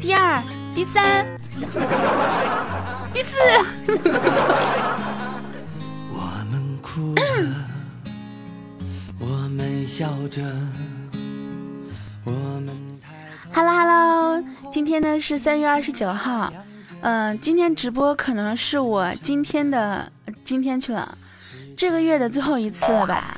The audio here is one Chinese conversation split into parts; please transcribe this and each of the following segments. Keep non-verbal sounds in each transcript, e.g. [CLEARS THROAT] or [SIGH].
第二、第三、第四。我们哭了，我们笑着，我们。Hello Hello，今天呢是三月二十九号，嗯，今天直播可能是我今天的今天去了，这个月的最后一次了吧。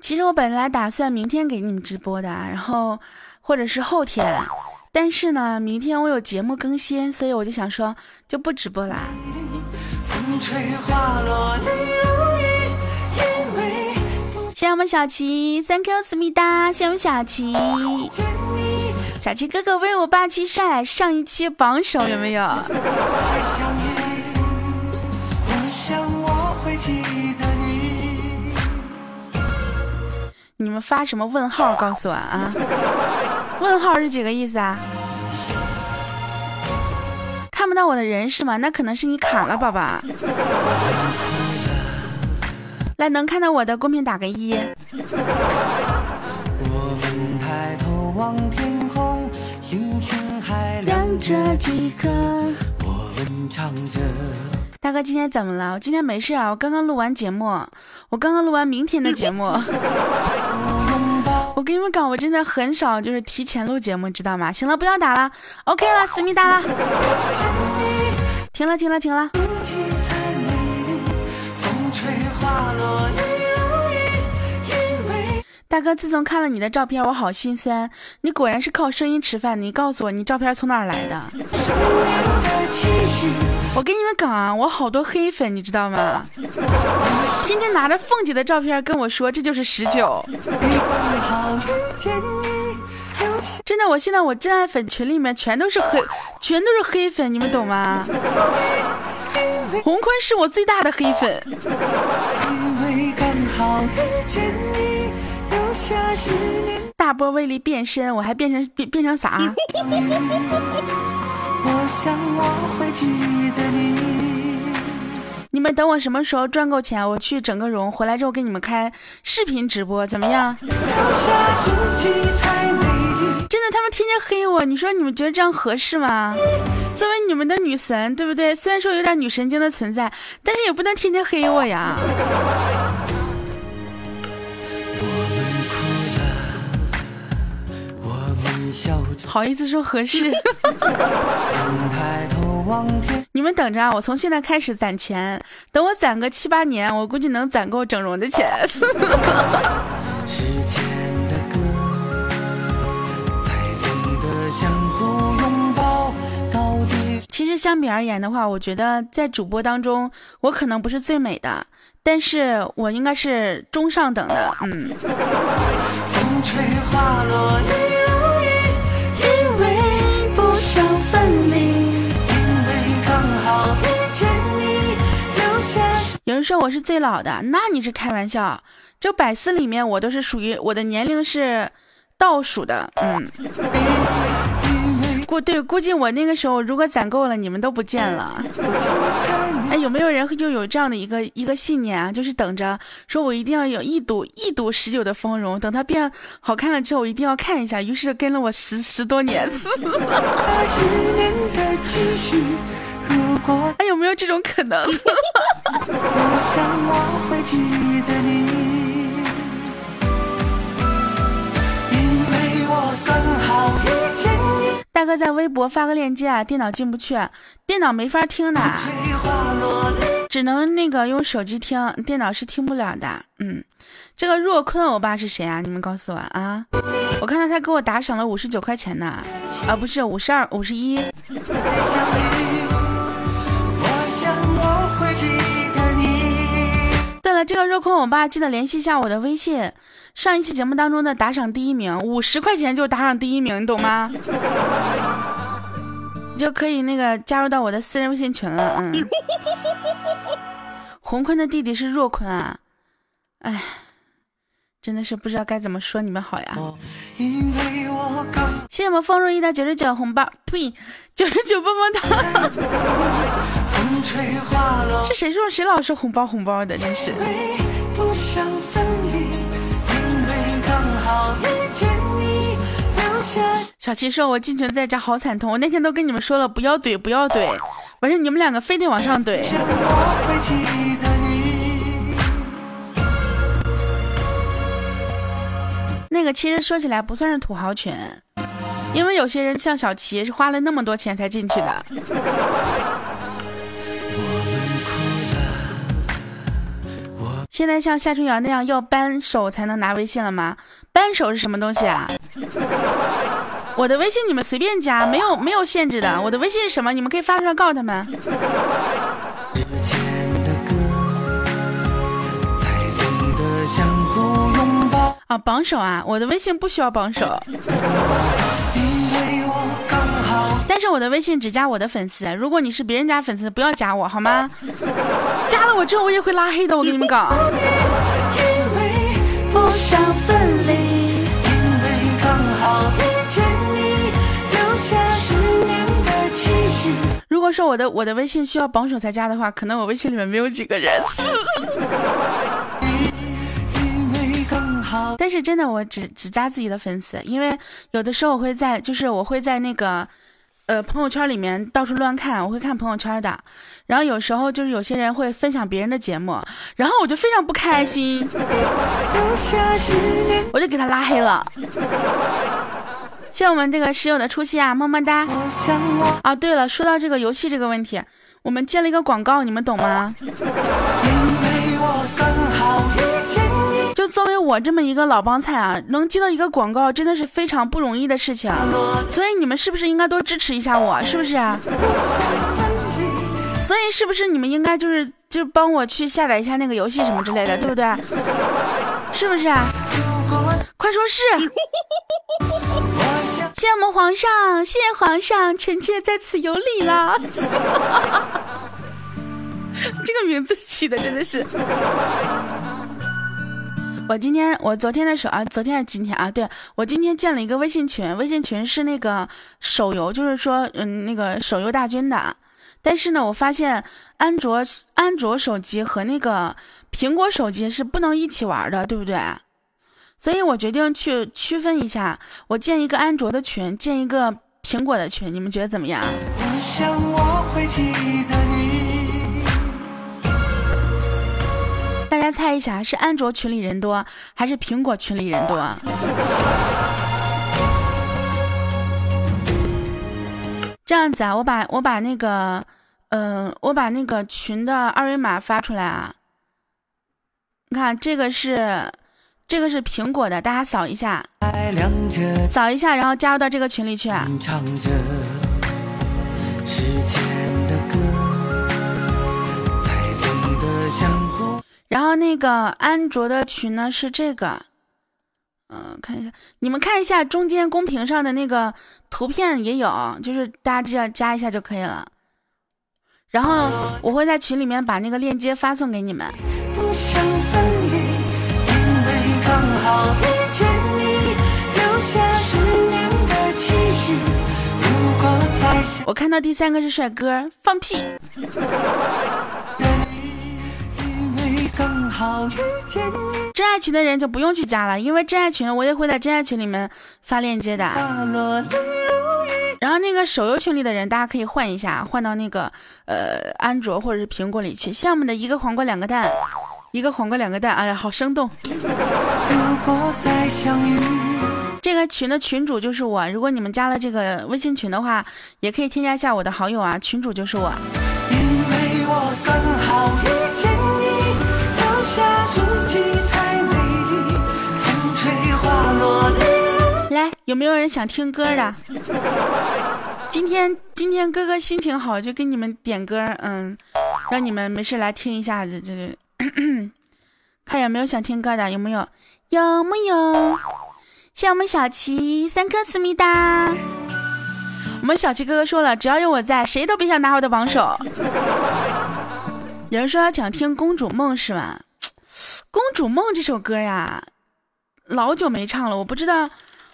其实我本来打算明天给你们直播的，然后或者是后天，但是呢，明天我有节目更新，所以我就想说就不直播啦。谢谢我们小齐，Thank you 思密达，谢谢我们小齐，小齐哥哥威武霸气帅，上一期榜首有没有？你们发什么问号？[LAUGHS] 告诉我啊！问号是几个意思啊？看不到我的人是吗？那可能是你卡了，宝宝。来，能看到我的公屏打个一。大哥，今天怎么了？我今天没事啊，我刚刚录完节目，我刚刚录完明天的节目。[LAUGHS] 我跟你们讲，我真的很少就是提前录节目，知道吗？行了，不要打了，OK 了，思密达了，停了，停了，停了。大哥，自从看了你的照片，我好心酸。你果然是靠声音吃饭。你告诉我，你照片从哪儿来的？我跟你们讲啊，我好多黑粉，你知道吗？天天拿着凤姐的照片跟我说，这就是十九。真的，我现在我真爱粉群里面全都是黑，全都是黑粉，你们懂吗？洪坤是我最大的黑粉。大波威力变身，我还变成变变成啥？[LAUGHS] 你们等我什么时候赚够钱，我去整个容，回来之后给你们开视频直播，怎么样？真的，他们天天黑我，你说你们觉得这样合适吗？作为你们的女神，对不对？虽然说有点女神经的存在，但是也不能天天黑我呀。好意思说合适？[LAUGHS] 你们等着啊！我从现在开始攒钱，等我攒个七八年，我估计能攒够整容的钱。其实相比而言的话，我觉得在主播当中，我可能不是最美的，但是我应该是中上等的。嗯。有人说我是最老的，那你是开玩笑。这百思里面，我都是属于我的年龄是倒数的。嗯，估对估计我那个时候如果攒够了，你们都不见了。哎，有没有人就有这样的一个一个信念啊？就是等着说我一定要有一睹一睹十九的芳容，等它变好看了之后，我一定要看一下。于是跟了我十十多年。[LAUGHS] 还有没有这种可能？大哥在微博发个链接啊，电脑进不去，电脑没法听的，只能那个用手机听，电脑是听不了的。嗯，这个若坤欧巴是谁啊？你们告诉我啊！我看到他给我打赏了五十九块钱呢，啊，不是五十二，五十一。了，这个若坤欧巴记得联系一下我的微信。上一期节目当中的打赏第一名，五十块钱就打赏第一名，你懂吗？你 [LAUGHS] 就可以那个加入到我的私人微信群了。嗯，[LAUGHS] 洪坤的弟弟是若坤啊，哎，真的是不知道该怎么说你们好呀。谢谢我们风如意的九十九红包，呸，九十九棒棒糖。[LAUGHS] 是谁说谁老是红包红包的？真是。小七说：“我进群在家好惨痛，我那天都跟你们说了，不要怼，不要怼，完事你们两个非得往上怼。”那个其实说起来不算是土豪群，因为有些人像小齐是花了那么多钱才进去的。现在像夏春瑶那样要扳手才能拿微信了吗？扳手是什么东西啊？[LAUGHS] 我的微信你们随便加，没有没有限制的。我的微信是什么？你们可以发出来告诉他们。[LAUGHS] 啊，榜首啊！我的微信不需要榜首，[LAUGHS] 但是我的微信只加我的粉丝。如果你是别人家粉丝，不要加我好吗？[LAUGHS] 加了我之后我也会拉黑的，我跟你们讲。如果说我的我的微信需要榜首才加的话，可能我微信里面没有几个人。[LAUGHS] 但是真的，我只只加自己的粉丝，因为有的时候我会在，就是我会在那个，呃，朋友圈里面到处乱看，我会看朋友圈的。然后有时候就是有些人会分享别人的节目，然后我就非常不开心，我就给他拉黑了。谢我们这个室友的出席啊，么么哒。啊，对了，说到这个游戏这个问题，我们接了一个广告，你们懂吗？就作为我这么一个老帮菜啊，能接到一个广告真的是非常不容易的事情，所以你们是不是应该多支持一下我？是不是？[LAUGHS] 所以是不是你们应该就是就帮我去下载一下那个游戏什么之类的，对不对？是不是啊？快说是！谢我们皇上，谢谢皇上，臣妾在此有礼了。[LAUGHS] 这个名字起的真的是。我今天，我昨天的时候啊，昨天还是今天啊？对我今天建了一个微信群，微信群是那个手游，就是说，嗯，那个手游大军的。但是呢，我发现安卓安卓手机和那个苹果手机是不能一起玩的，对不对？所以我决定去区分一下，我建一个安卓的群，建一个苹果的群，你们觉得怎么样？我想我会记得你。猜一下，是安卓群里人多，还是苹果群里人多？[LAUGHS] 这样子啊，我把我把那个，嗯，我把那个群的二维码发出来啊。你看，这个是，这个是苹果的，大家扫一下，扫一下，然后加入到这个群里去。然后那个安卓的群呢是这个，嗯，看一下，你们看一下中间公屏上的那个图片也有，就是大家只要加一下就可以了。然后我会在群里面把那个链接发送给你们。我看到第三个是帅哥，放屁。[LAUGHS] 真爱群的人就不用去加了，因为真爱群我也会在真爱群里面发链接的。然后那个手游群里的人，大家可以换一下，换到那个呃安卓或者是苹果里去。项目的一个黄瓜两个蛋，一个黄瓜两个蛋，哎呀，好生动。这个群的群主就是我，如果你们加了这个微信群的话，也可以添加一下我的好友啊，群主就是我。因为我有没有人想听歌的？今天今天哥哥心情好，就给你们点歌，嗯，让你们没事来听一下子。这个，看有没有想听歌的？有没有？有木有？谢我们小琪三颗思密达。我们小琪哥哥说了，只要有我在，谁都别想拿我的榜首。有人说要想听《公主梦》是吧？公主梦这首歌呀，老久没唱了，我不知道，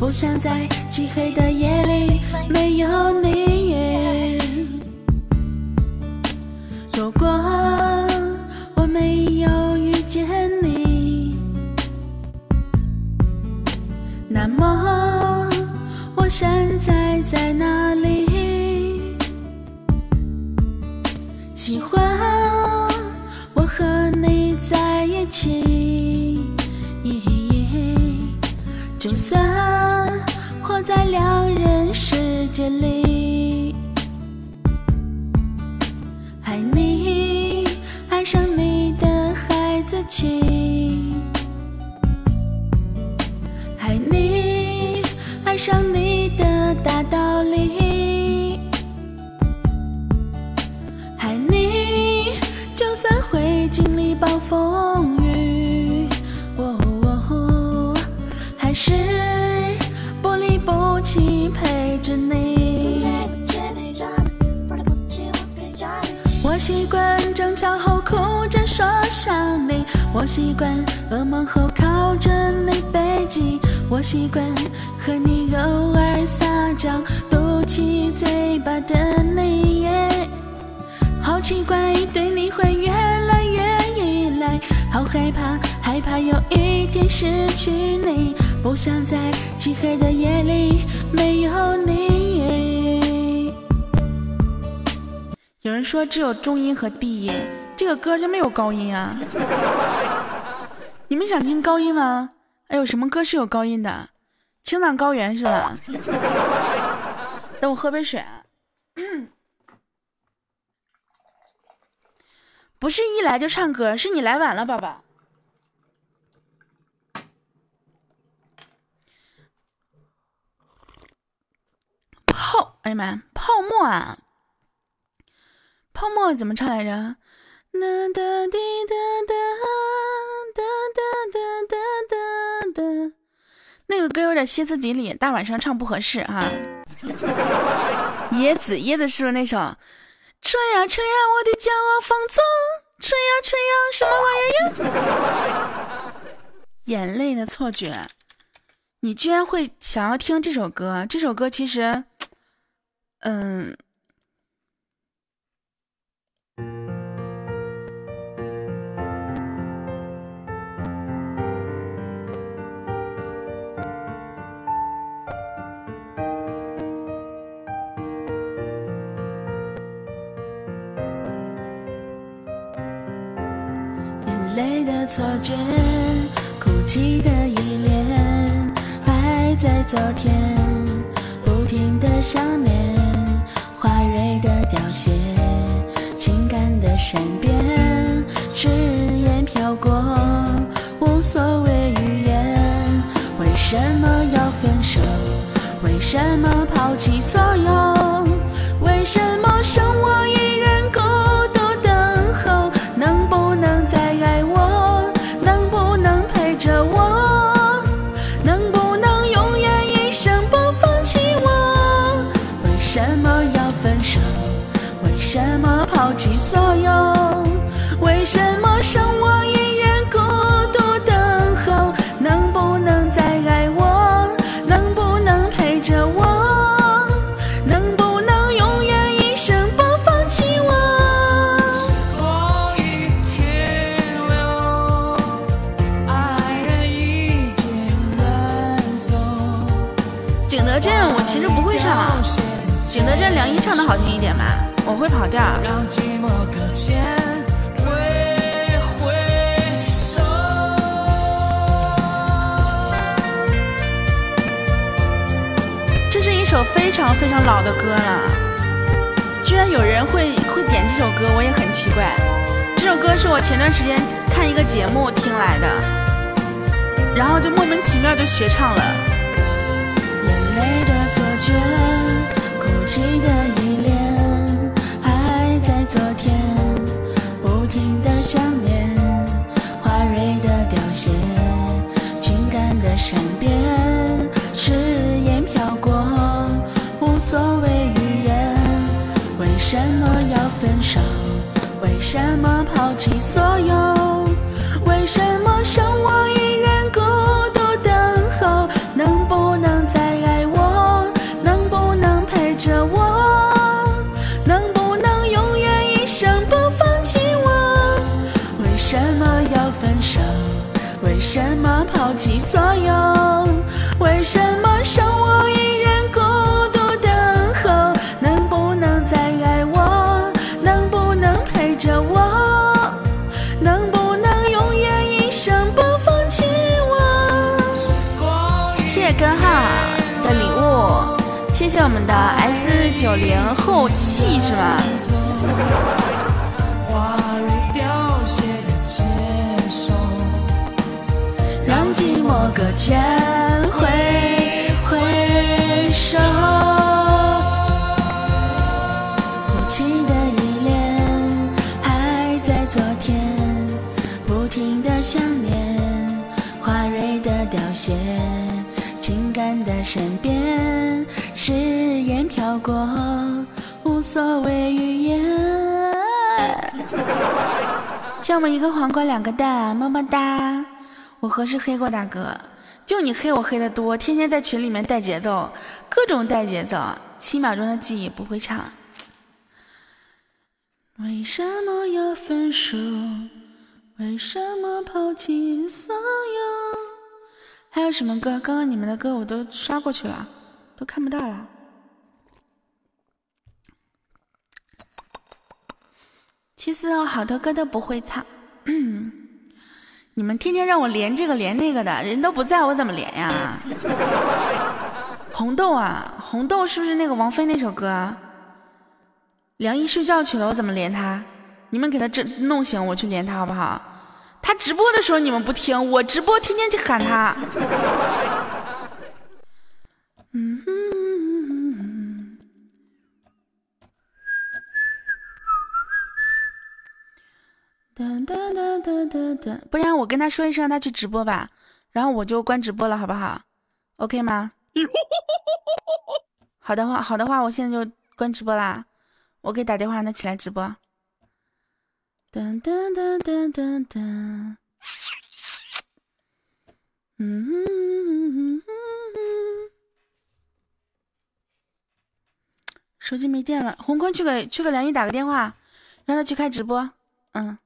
不想在漆黑的夜里没有你。如果我没有遇见你，那么我现在在哪里？喜欢我和你在一起，就算活在两人世界里。爱你，爱上你的孩子气，爱你，爱上你的大道理，爱你，就算会经历暴风雨，是不离不弃陪着你。我习惯争吵后哭着说想你，我习惯噩梦后靠着你背脊，我习惯和你偶尔撒娇嘟起嘴巴的你。好奇怪，对你会越来越依赖，好害怕，害怕有一天失去你，不想在漆黑的夜里没有你。有人说只有中音和低音，这个歌就没有高音啊？[LAUGHS] 你们想听高音吗？哎，有什么歌是有高音的？青藏高原是吧？[LAUGHS] 等我喝杯水啊。[CLEARS THROAT] 不是一来就唱歌，是你来晚了，宝宝。泡，哎呀妈，泡沫啊！泡沫怎么唱来着？哒哒滴哒哒哒哒哒哒哒。那个歌有点歇斯底里，大晚上唱不合适啊。椰子，椰子是不是那首？吹呀吹呀，我的骄傲放纵，吹呀吹呀，什么玩意儿呀？[LAUGHS] 眼泪的错觉，你居然会想要听这首歌？这首歌其实，嗯。眼泪的错觉，哭泣的依恋，还在昨天，不停的想念，些，情感的善变，誓言飘过，无所谓语言。为什么要分手？为什么抛弃所有？为什么会跑调。让寂寞搁浅，挥挥手。这是一首非常非常老的歌了，居然有人会会点这首歌，我也很奇怪。这首歌是我前段时间看一个节目听来的，然后就莫名其妙就学唱了。眼泪的错觉，哭泣的依恋，还在昨天，不停的想念，花蕊的凋谢，情感的善变，誓言飘过，无所谓语言。为什么要分手？为什么抛弃所有？为什么剩我什我们的 S 九零后气是吗？让寂寞搁浅，过，无所谓语言。像我们一个黄瓜两个蛋，么么哒。我何时黑过大哥？就你黑我黑的多，天天在群里面带节奏，各种带节奏。七秒钟的记忆不会唱。为什么要分手？为什么抛弃所有？还有什么歌？刚刚你们的歌我都刷过去了，都看不到了。其实好多歌都不会唱。你们天天让我连这个连那个的，人都不在我怎么连呀？[LAUGHS] 红豆啊，红豆是不是那个王菲那首歌？梁一睡觉去了，我怎么连他？你们给他这弄醒，我去连他好不好？他直播的时候你们不听，我直播天天去喊他。嗯噔噔噔噔噔噔，不然我跟他说一声，他去直播吧，然后我就关直播了，好不好？OK 吗？[LAUGHS] 好的话，好的话，我现在就关直播啦。我给打电话让他起来直播。噔噔噔噔噔噔，嗯，手机没电了，红坤去给去给梁毅打个电话，让他去开直播。嗯。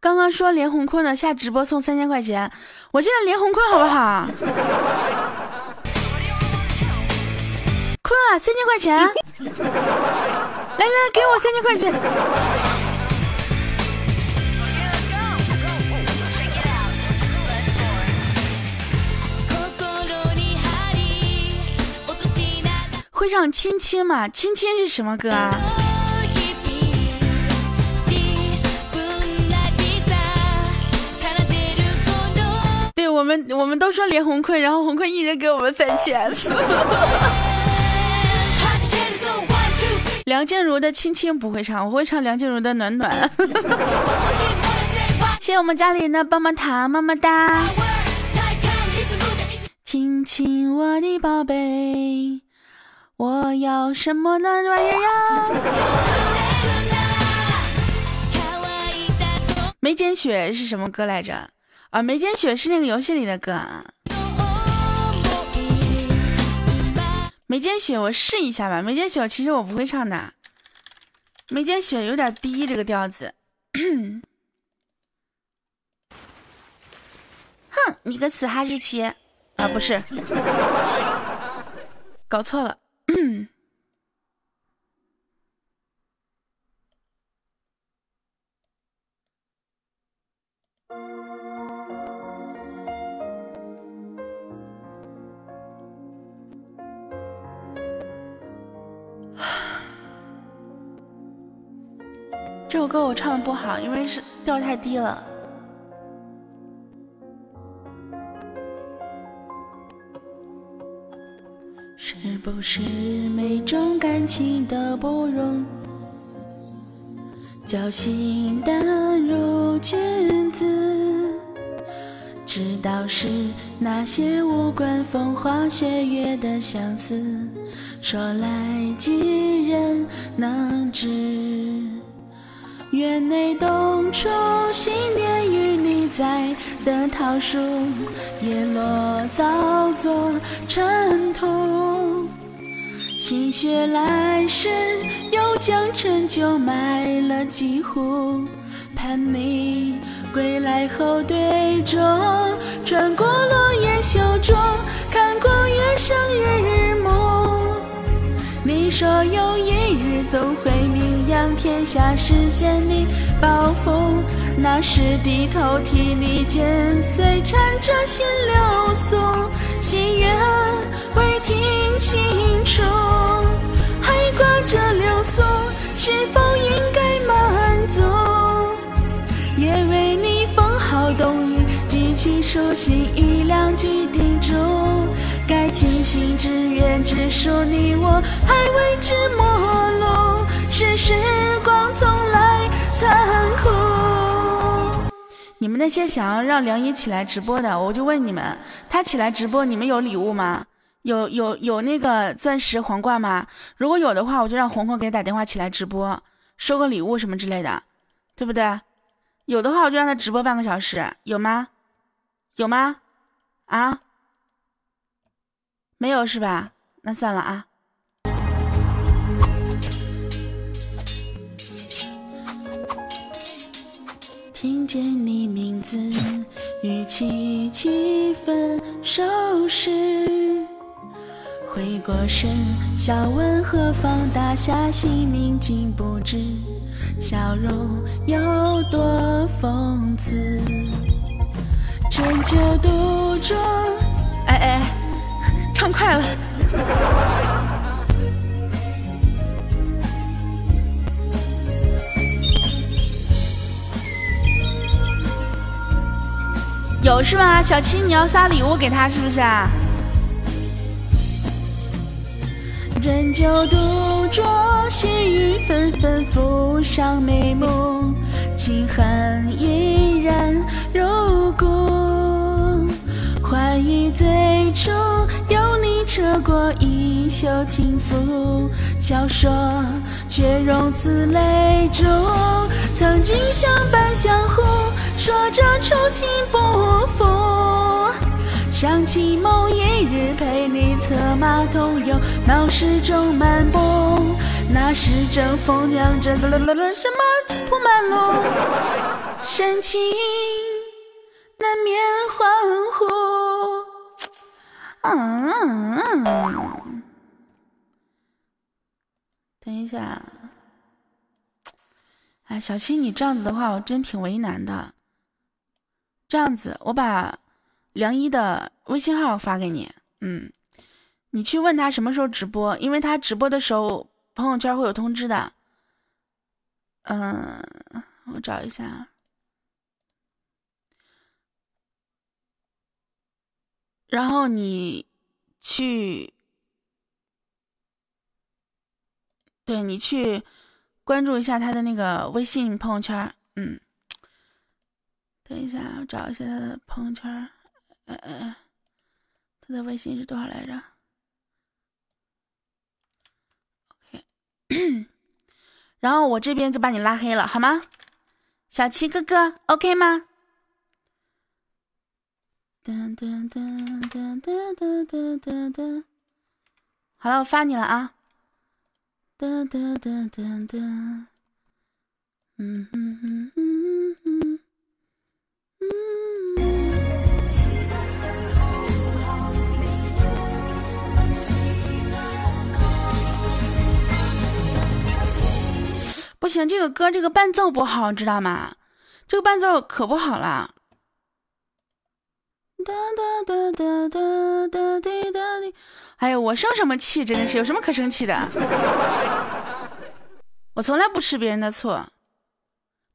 刚刚说连红坤的下直播送三千块钱，我现在连红坤好不好？坤啊，三千块钱！来来，给我三千块钱！会唱《亲亲》吗？《亲亲》是什么歌啊？对我们，我们都说连红坤，然后红坤一人给我们三千。[LAUGHS] 梁静茹的《亲亲》不会唱，我会唱梁静茹的《暖暖》。[LAUGHS] 谢谢我们家里人的棒棒糖，么么哒！亲亲我的宝贝。我要什么那玩意儿呀？眉间雪是什么歌来着？啊，眉间雪是那个游戏里的歌。眉间雪，我试一下吧。眉间雪，其实我不会唱的。眉间雪有点低，这个调子。[COUGHS] 哼，你个死哈士奇！啊，不是，搞错了。嗯，这首歌我唱的不好，因为是调太低了。是不是每种感情都不容侥幸淡如君子？知道是那些无关风花雪月的相思，说来几人能知？院内冬初，新年与你在的桃树，叶落早作尘土。心血来时，又将陈酒买了几壶，盼你归来后对酌。转过落叶袖中，看过月上日暮。你说有一日总会名扬天下，实现你抱负。那时低头替你剪碎，缠着心流苏，心愿未听清楚，还挂着流苏，是否应该满足？也为你封好冬衣，寄去书信一两句叮嘱。该尽心之愿，只属你我，还未知陌路。是时光从来残酷。你们那些想要让梁一起来直播的，我就问你们，他起来直播，你们有礼物吗？有有有那个钻石皇冠吗？如果有的话，我就让红红给他打电话起来直播，收个礼物什么之类的，对不对？有的话，我就让他直播半个小时，有吗？有吗？啊？没有是吧？那算了啊。听见你名字，语气几分熟识。回过神，笑问何方大侠，姓名竟不知，笑容有多讽刺。斟酒独酌，哎哎。唱快了，有是吗？小七，你要刷礼物给他是不是啊？斟酒独酌，细雨纷纷浮上眉目，清寒依然如故，欢意最初有你。扯过衣袖轻拂，笑说却融似泪珠。曾经相伴相护，说着初心不负。想起某一日陪你策马同游，闹市中漫步，那时正风凉着，什么铺满路，深情难免恍惚。嗯，等一下，哎，小七，你这样子的话，我真挺为难的。这样子，我把梁一的微信号发给你，嗯，你去问他什么时候直播，因为他直播的时候朋友圈会有通知的。嗯，我找一下。然后你去，对你去关注一下他的那个微信朋友圈，嗯，等一下，我找一下他的朋友圈，呃呃，他的微信是多少来着？OK，[COUGHS] 然后我这边就把你拉黑了，好吗？小七哥哥，OK 吗？噔噔噔噔噔噔噔噔，好了，我发你了啊！噔噔噔噔噔，嗯嗯嗯嗯嗯嗯。不行，这个歌这个伴奏不好，知道吗？这个伴奏可不好了。哒哒哒哒哒哒滴哒滴，哎呀，我生什么气？真的是有什么可生气的？[LAUGHS] 我从来不吃别人的错，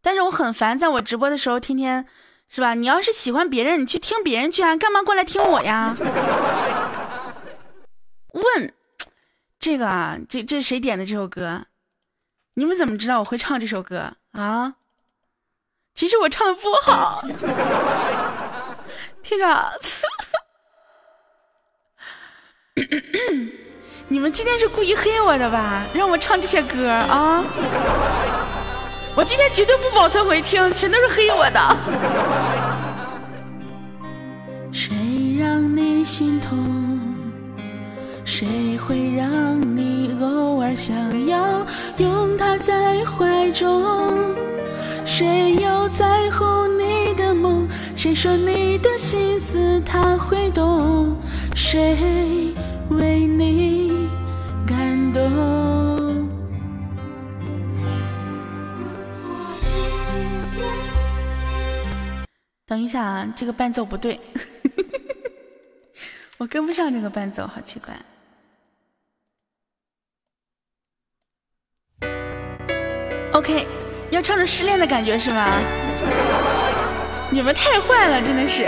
但是我很烦，在我直播的时候，天天是吧？你要是喜欢别人，你去听别人去啊，干嘛过来听我呀？问这个啊，这这是谁点的这首歌？你们怎么知道我会唱这首歌啊？其实我唱的不好。听着，[COUGHS] 你们今天是故意黑我的吧？让我唱这些歌啊？我今天绝对不保存回听，全都是黑我的。谁让你心痛？谁会让你偶尔想要拥他在怀中？谁又在乎你？谁说你的心思他会懂？谁为你感动？等一下啊，这个伴奏不对，[LAUGHS] 我跟不上这个伴奏，好奇怪。OK，要唱着失恋的感觉是吗？你们太坏了，真的是。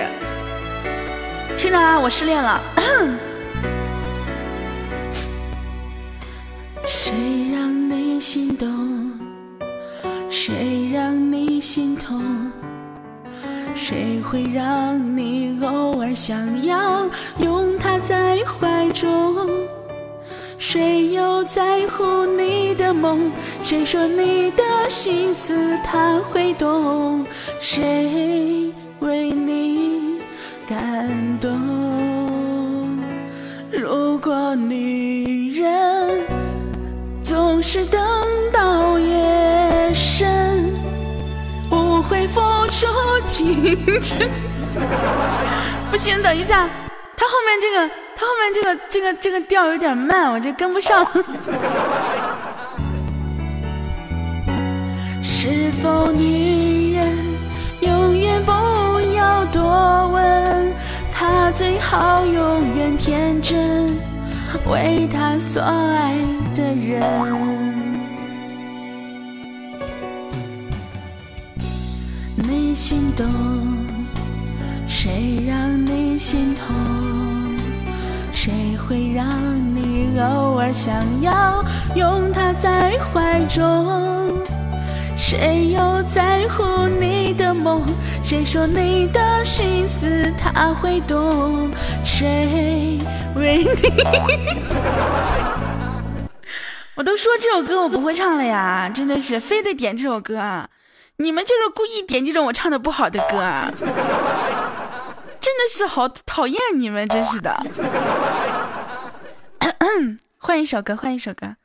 听着啊，我失恋了。[CLEARS THROAT] 谁让你心动？谁让你心痛？谁会让你偶尔想要拥他在怀中？谁又在乎你的梦？谁说你的心思他会懂？谁为你感动？如果女人总是等到夜深，不会付出青春。不行，等一下，后面这个。他后面这个这个这个调有点慢，我这跟不上。[LAUGHS] 是否女人永远不要多问？她最好永远天真，为她所爱的人。你心动，谁让你心痛？会让你偶尔想要拥他在怀中？谁又在乎你的梦？谁说你的心思他会懂？谁为你？[LAUGHS] 我都说这首歌我不会唱了呀，真的是非得点这首歌啊！你们就是故意点这种我唱的不好的歌啊！真的是好讨厌你们，真是的。嗯 [CLEARS THROAT] 换一首歌，换一首歌。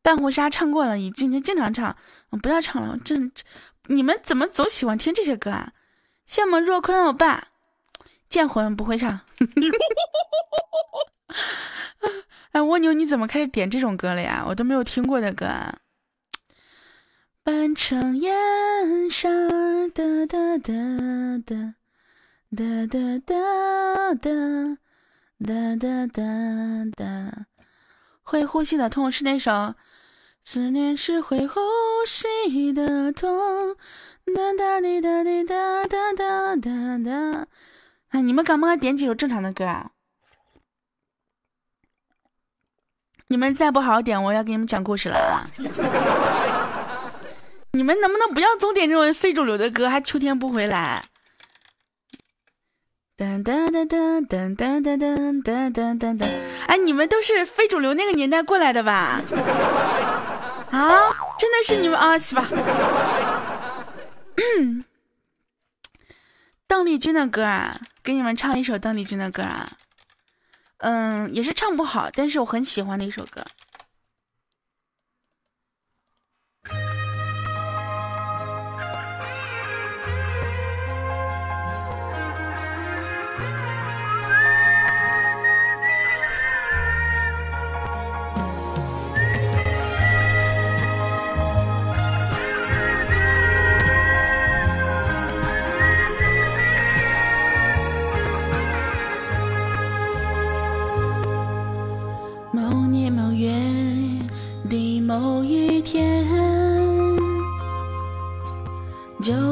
半壶纱唱过了，已经经常唱，我不要唱了。这你们怎么总喜欢听这些歌啊？羡慕若坤欧巴，剑魂不会唱。[LAUGHS] 哎，蜗牛，你怎么开始点这种歌了呀？我都没有听过的歌。半城烟沙，哒哒哒哒。哒哒哒哒哒哒哒哒，会呼吸的痛是那首？思念是会呼吸的痛。哒哒滴哒滴哒哒哒哒哒。哎，你们敢不敢点几首正常的歌啊？你们再不好好点，我要给你们讲故事了啊！[LAUGHS] 你们能不能不要总点这种非主流的歌？还秋天不回来。噔噔噔噔噔噔噔噔噔噔噔噔！哎，你们都是非主流那个年代过来的吧？啊，真的是你们啊，是吧？[COUGHS] 邓丽君的歌啊，给你们唱一首邓丽君的歌啊。嗯，也是唱不好，但是我很喜欢的一首歌。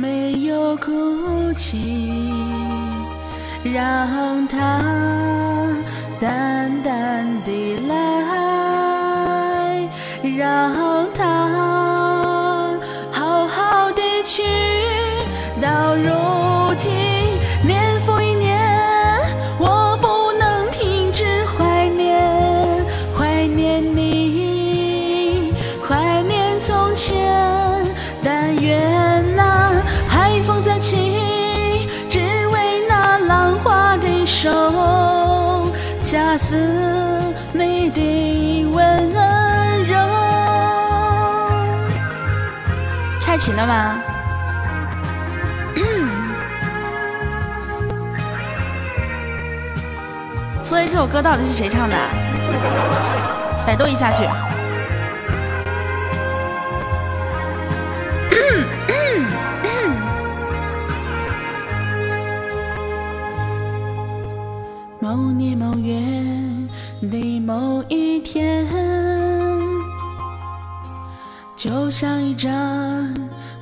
没有哭泣，让它淡淡地来，猜琴了吗？所以这首歌到底是谁唱的？百度一下去。某年某月的某一天，就像一张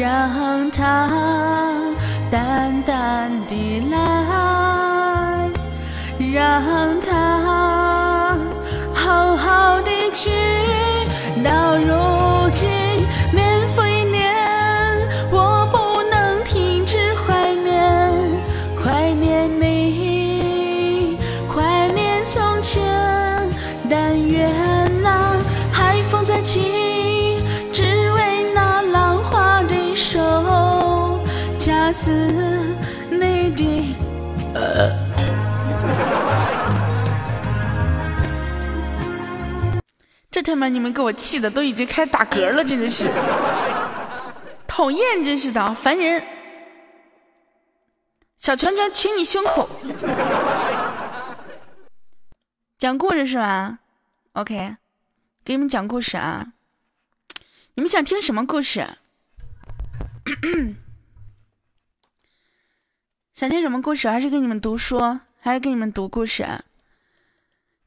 让它淡淡地来，让它好好地去，到如今这他妈你们给我气的都已经开始打嗝了，真的是讨厌，真是的，烦人。小拳拳捶你胸口，讲故事是吧？OK，给你们讲故事啊。你们想听什么故事？想听什么故事？还是给你们读书？还是给你们读故事？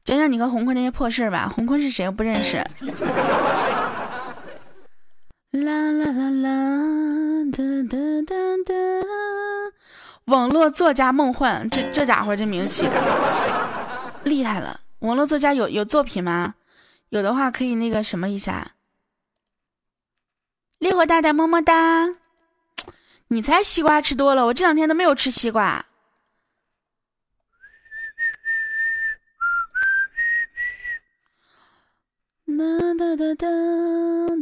讲讲你和红坤那些破事吧。红坤是谁？我不认识。啦啦啦啦哒哒哒哒，网络作家梦幻，这这家伙这名起的厉害了。网络作家有有作品吗？有的话可以那个什么一下。烈火大大么么哒！你才西瓜吃多了，我这两天都没有吃西瓜。哒哒哒哒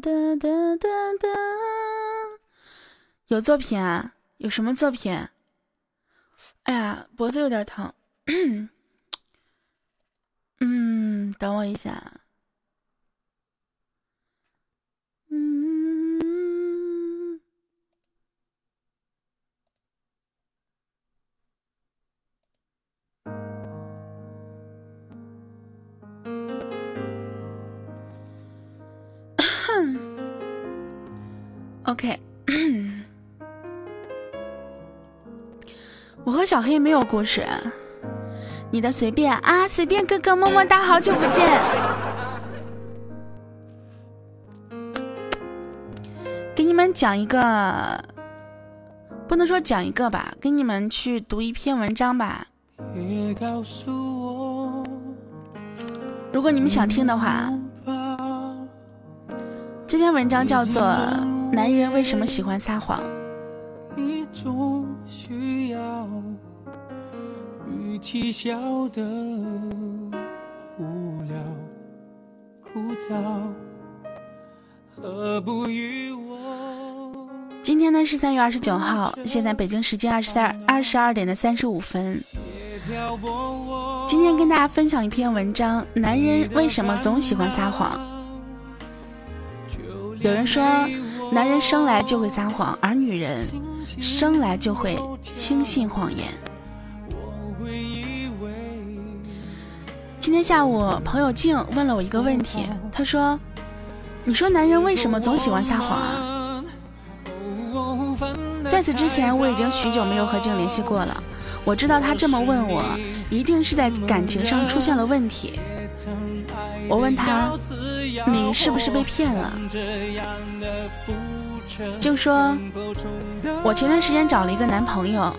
哒哒哒哒，有作品啊？有什么作品？哎呀，脖子有点疼。嗯，等我一下。OK，我和小黑没有故事，你的随便啊，随便哥哥么么哒，好久不见。给你们讲一个，不能说讲一个吧，给你们去读一篇文章吧。如果你们想听的话，这篇文章叫做。男人为什么喜欢撒谎？一种需要，与其笑的无聊、枯燥，何不与我？今天呢是三月二十九号，现在北京时间二十三二十二点的三十五分。今天跟大家分享一篇文章：男人为什么总喜欢撒谎？有人说。男人生来就会撒谎，而女人生来就会轻信谎言。今天下午，朋友静问了我一个问题，他说：“你说男人为什么总喜欢撒谎啊？”在此之前，我已经许久没有和静联系过了。我知道他这么问我，一定是在感情上出现了问题。我问他：“你是不是被骗了？”就说：“我前段时间找了一个男朋友，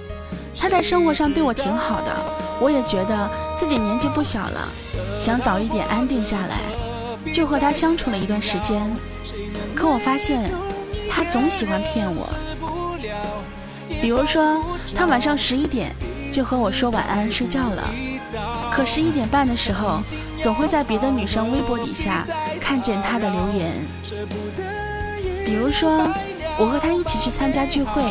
他在生活上对我挺好的，我也觉得自己年纪不小了，想早一点安定下来，就和他相处了一段时间。可我发现，他总喜欢骗我。比如说，他晚上十一点就和我说晚安睡觉了，可十一点半的时候，总会在别的女生微博底下看见他的留言。比如说，我和他一起去参加聚会，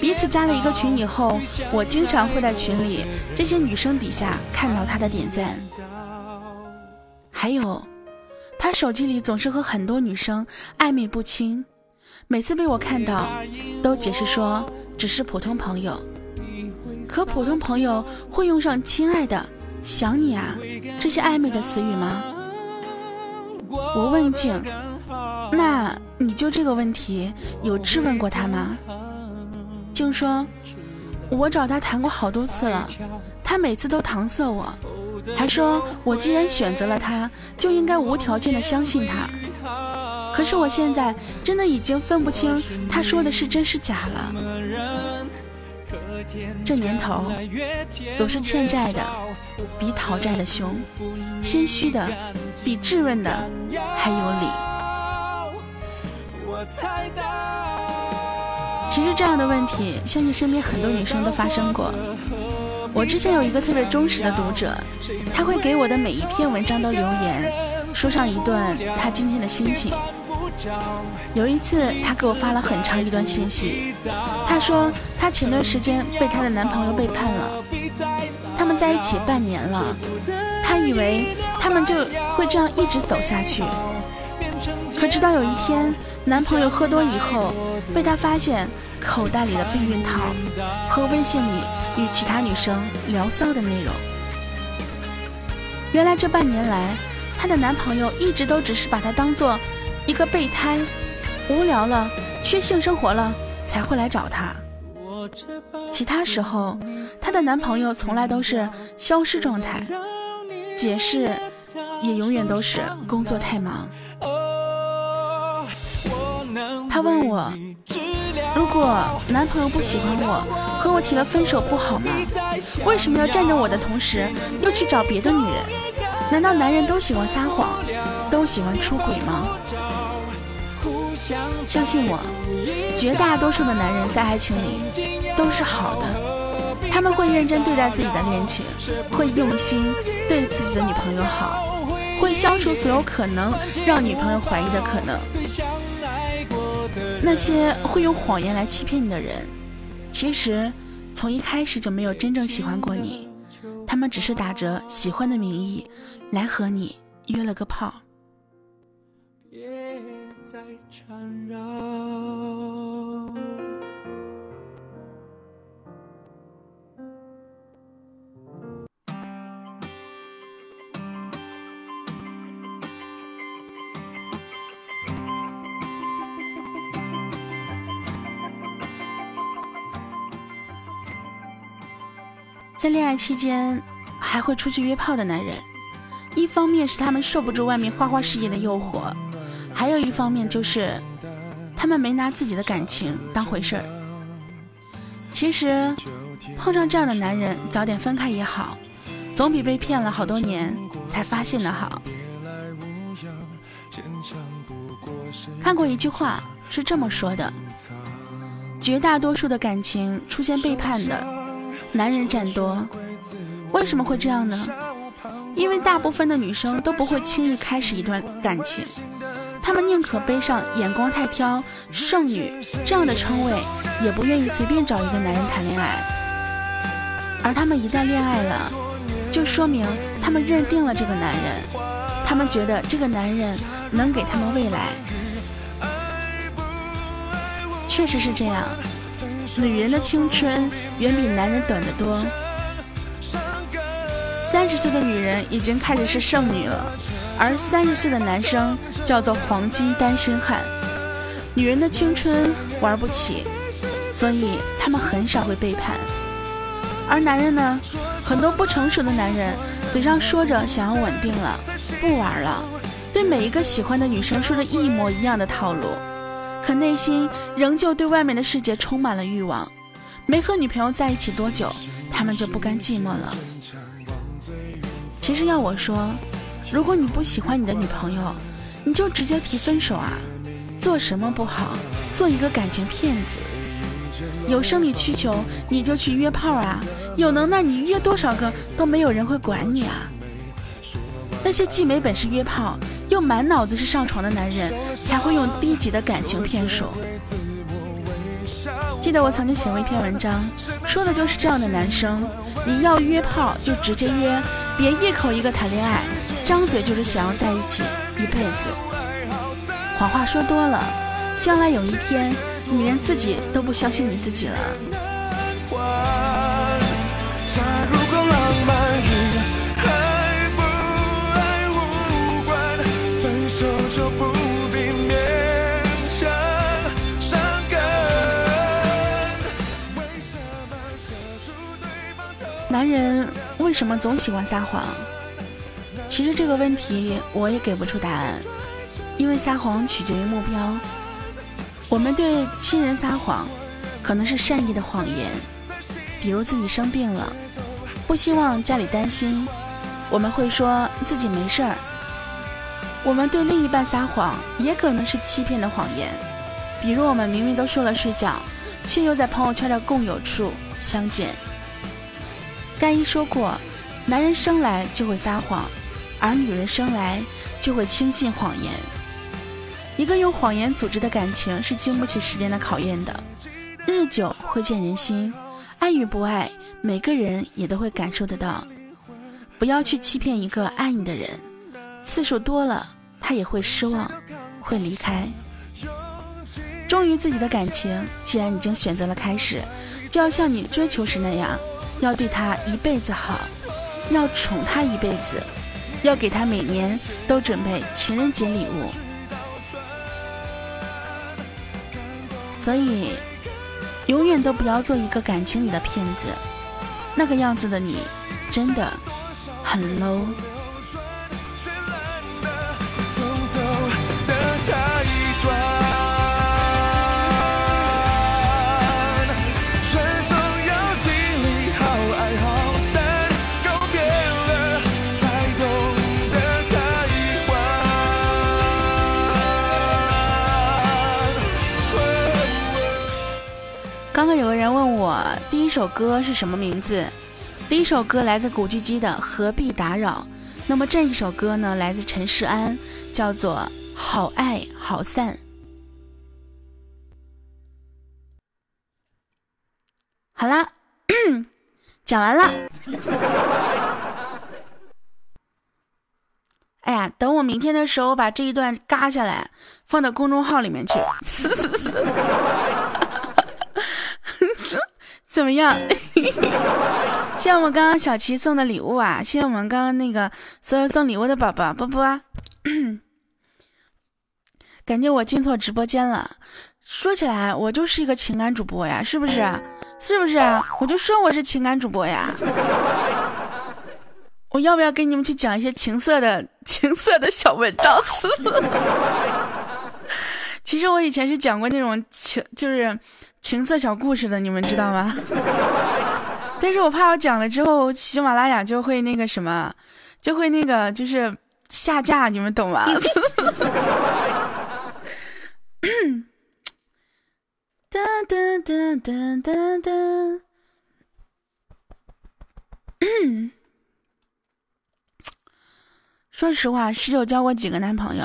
彼此加了一个群以后，我经常会在群里这些女生底下看到他的点赞。还有，他手机里总是和很多女生暧昧不清，每次被我看到，都解释说只是普通朋友。可普通朋友会用上“亲爱的”“想你啊”这些暧昧的词语吗？我问静。那你就这个问题有质问过他吗？静说，我找他谈过好多次了，他每次都搪塞我，还说我既然选择了他，就应该无条件的相信他。可是我现在真的已经分不清他说的是真是假了。这年头，总是欠债的比讨债的凶，心虚的比质问的还有理。其实这样的问题，相信身边很多女生都发生过。我之前有一个特别忠实的读者，他会给我的每一篇文章都留言，说上一段他今天的心情。有一次，她给我发了很长一段信息，她说她前段时间被她的男朋友背叛了，他们在一起半年了，她以为他们就会这样一直走下去，可直到有一天。男朋友喝多以后，被她发现口袋里的避孕套和微信里与其他女生聊骚的内容。原来这半年来，她的男朋友一直都只是把她当做一个备胎，无聊了、缺性生活了才会来找她。其他时候，她的男朋友从来都是消失状态，解释也永远都是工作太忙。他问我，如果男朋友不喜欢我，和我提了分手不好吗？为什么要占着我的同时又去找别的女人？难道男人都喜欢撒谎，都喜欢出轨吗？相信我，绝大多数的男人在爱情里都是好的，他们会认真对待自己的恋情，会用心对自己的女朋友好，会消除所有可能让女朋友怀疑的可能。那些会用谎言来欺骗你的人，其实从一开始就没有真正喜欢过你，他们只是打着喜欢的名义来和你约了个炮。别再缠绕。在恋爱期间还会出去约炮的男人，一方面是他们受不住外面花花世界的诱惑，还有一方面就是他们没拿自己的感情当回事儿。其实碰上这样的男人，早点分开也好，总比被骗了好多年才发现的好。看过一句话是这么说的：绝大多数的感情出现背叛的。男人占多，为什么会这样呢？因为大部分的女生都不会轻易开始一段感情，她们宁可背上“眼光太挑”“剩女”这样的称谓，也不愿意随便找一个男人谈恋爱。而她们一旦恋爱了，就说明她们认定了这个男人，她们觉得这个男人能给他们未来。确实是这样。女人的青春远比男人短得多。三十岁的女人已经开始是剩女了，而三十岁的男生叫做黄金单身汉。女人的青春玩不起，所以他们很少会背叛。而男人呢，很多不成熟的男人嘴上说着想要稳定了，不玩了，对每一个喜欢的女生说着一模一样的套路，可内心仍旧对外面的世界充满了欲望。没和女朋友在一起多久，他们就不甘寂寞了。其实要我说，如果你不喜欢你的女朋友，你就直接提分手啊！做什么不好？做一个感情骗子。有生理需求你就去约炮啊！有能耐你约多少个都没有人会管你啊！那些既没本事约炮，又满脑子是上床的男人，才会用低级的感情骗术。记得我曾经写过一篇文章，说的就是这样的男生。你要约炮就直接约，别一口一个谈恋爱，张嘴就是想要在一起一辈子。谎话说多了，将来有一天你连自己都不相信你自己了。男人为什么总喜欢撒谎？其实这个问题我也给不出答案，因为撒谎取决于目标。我们对亲人撒谎，可能是善意的谎言，比如自己生病了，不希望家里担心，我们会说自己没事儿。我们对另一半撒谎，也可能是欺骗的谎言，比如我们明明都说了睡觉，却又在朋友圈的共有处相见。甘一说过，男人生来就会撒谎，而女人生来就会轻信谎言。一个用谎言组织的感情是经不起时间的考验的，日久会见人心，爱与不爱，每个人也都会感受得到。不要去欺骗一个爱你的人，次数多了，他也会失望，会离开。忠于自己的感情，既然已经选择了开始，就要像你追求时那样。要对他一辈子好，要宠他一辈子，要给他每年都准备情人节礼物。所以，永远都不要做一个感情里的骗子，那个样子的你，真的很 low。刚刚有个人问我第一首歌是什么名字，第一首歌来自古巨基的《何必打扰》，那么这一首歌呢来自陈世安，叫做《好爱好散》。好啦，讲完了。哎呀，等我明天的时候把这一段嘎下来，放到公众号里面去。[LAUGHS] 怎么样？[LAUGHS] 谢谢我们刚刚小琪送的礼物啊！谢谢我们刚刚那个所有送礼物的宝宝，波波。[COUGHS] 感觉我进错直播间了。说起来，我就是一个情感主播呀，是不是？是不是？我就说我是情感主播呀。我要不要给你们去讲一些情色的情色的小文章？[LAUGHS] 其实我以前是讲过那种情，就是。情色小故事的，你们知道吗？[LAUGHS] 但是我怕我讲了之后，喜马拉雅就会那个什么，就会那个就是下架，你们懂吗？哒哒哒哒哒哒。说实话，十九交过几个男朋友？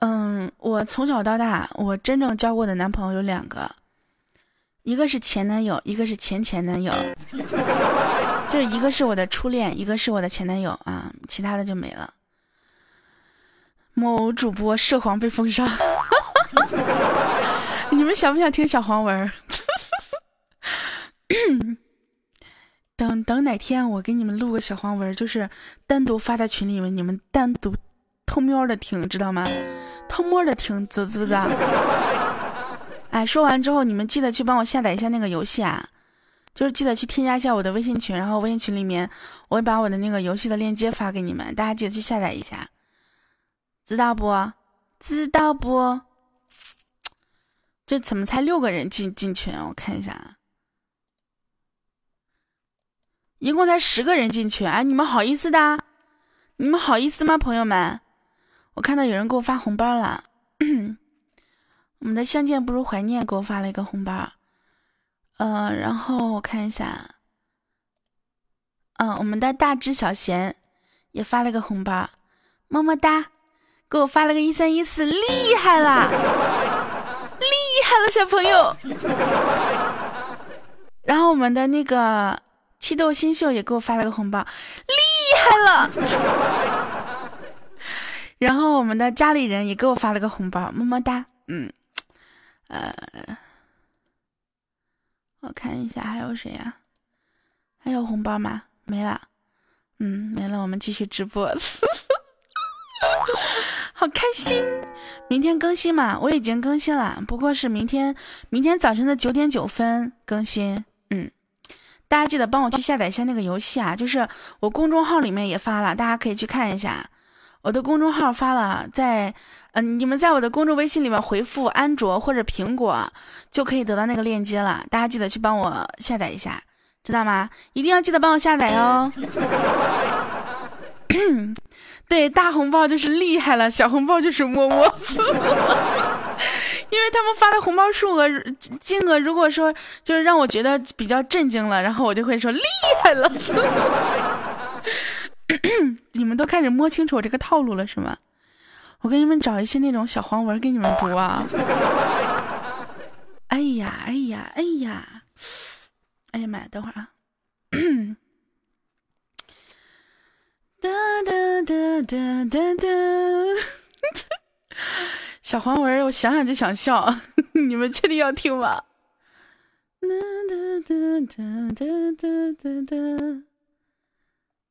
嗯，我从小到大，我真正交过的男朋友有两个。一个是前男友，一个是前前男友，就是一个是我的初恋，一个是我的前男友啊，其他的就没了。某主播涉黄被封杀，[LAUGHS] 你们想不想听小黄文？等等哪天我给你们录个小黄文，就是单独发在群里面，你们单独偷瞄的听，知道吗？偷摸的听，知知不知道？哎，说完之后，你们记得去帮我下载一下那个游戏啊，就是记得去添加一下我的微信群，然后微信群里面我会把我的那个游戏的链接发给你们，大家记得去下载一下，知道不？知道不？这怎么才六个人进进群？我看一下。一共才十个人进群，哎，你们好意思的？你们好意思吗，朋友们？我看到有人给我发红包了，[CLEARS THROAT] 我们的相见不如怀念给我发了一个红包，呃，然后我看一下，嗯，我们的大只小贤也发了个红包，么么哒，给我发了个一三一四，厉害啦，厉害了，小朋友。然后我们的那个。七豆新秀也给我发了个红包，厉害了！[LAUGHS] 然后我们的家里人也给我发了个红包，么么哒。嗯，呃，我看一下还有谁呀？还有红包吗？没了。嗯，没了。我们继续直播，[LAUGHS] 好开心！明天更新嘛？我已经更新了，不过是明天，明天早晨的九点九分更新。嗯。大家记得帮我去下载一下那个游戏啊，就是我公众号里面也发了，大家可以去看一下。我的公众号发了，在你们在我的公众微信里面回复“安卓”或者“苹果”，就可以得到那个链接了。大家记得去帮我下载一下，知道吗？一定要记得帮我下载哦。[COUGHS] 对，大红包就是厉害了，小红包就是么么。[LAUGHS] 因为他们发的红包数额金额，如果说就是让我觉得比较震惊了，然后我就会说厉害了。[COUGHS] [COUGHS] 你们都开始摸清楚我这个套路了是吗？我给你们找一些那种小黄文给你们读啊。哎呀哎呀哎呀！哎呀妈呀，等会儿啊。哒哒哒哒哒哒。小黄文，我想想就想笑，你们确定要听吗？哒哒哒哒哒哒哒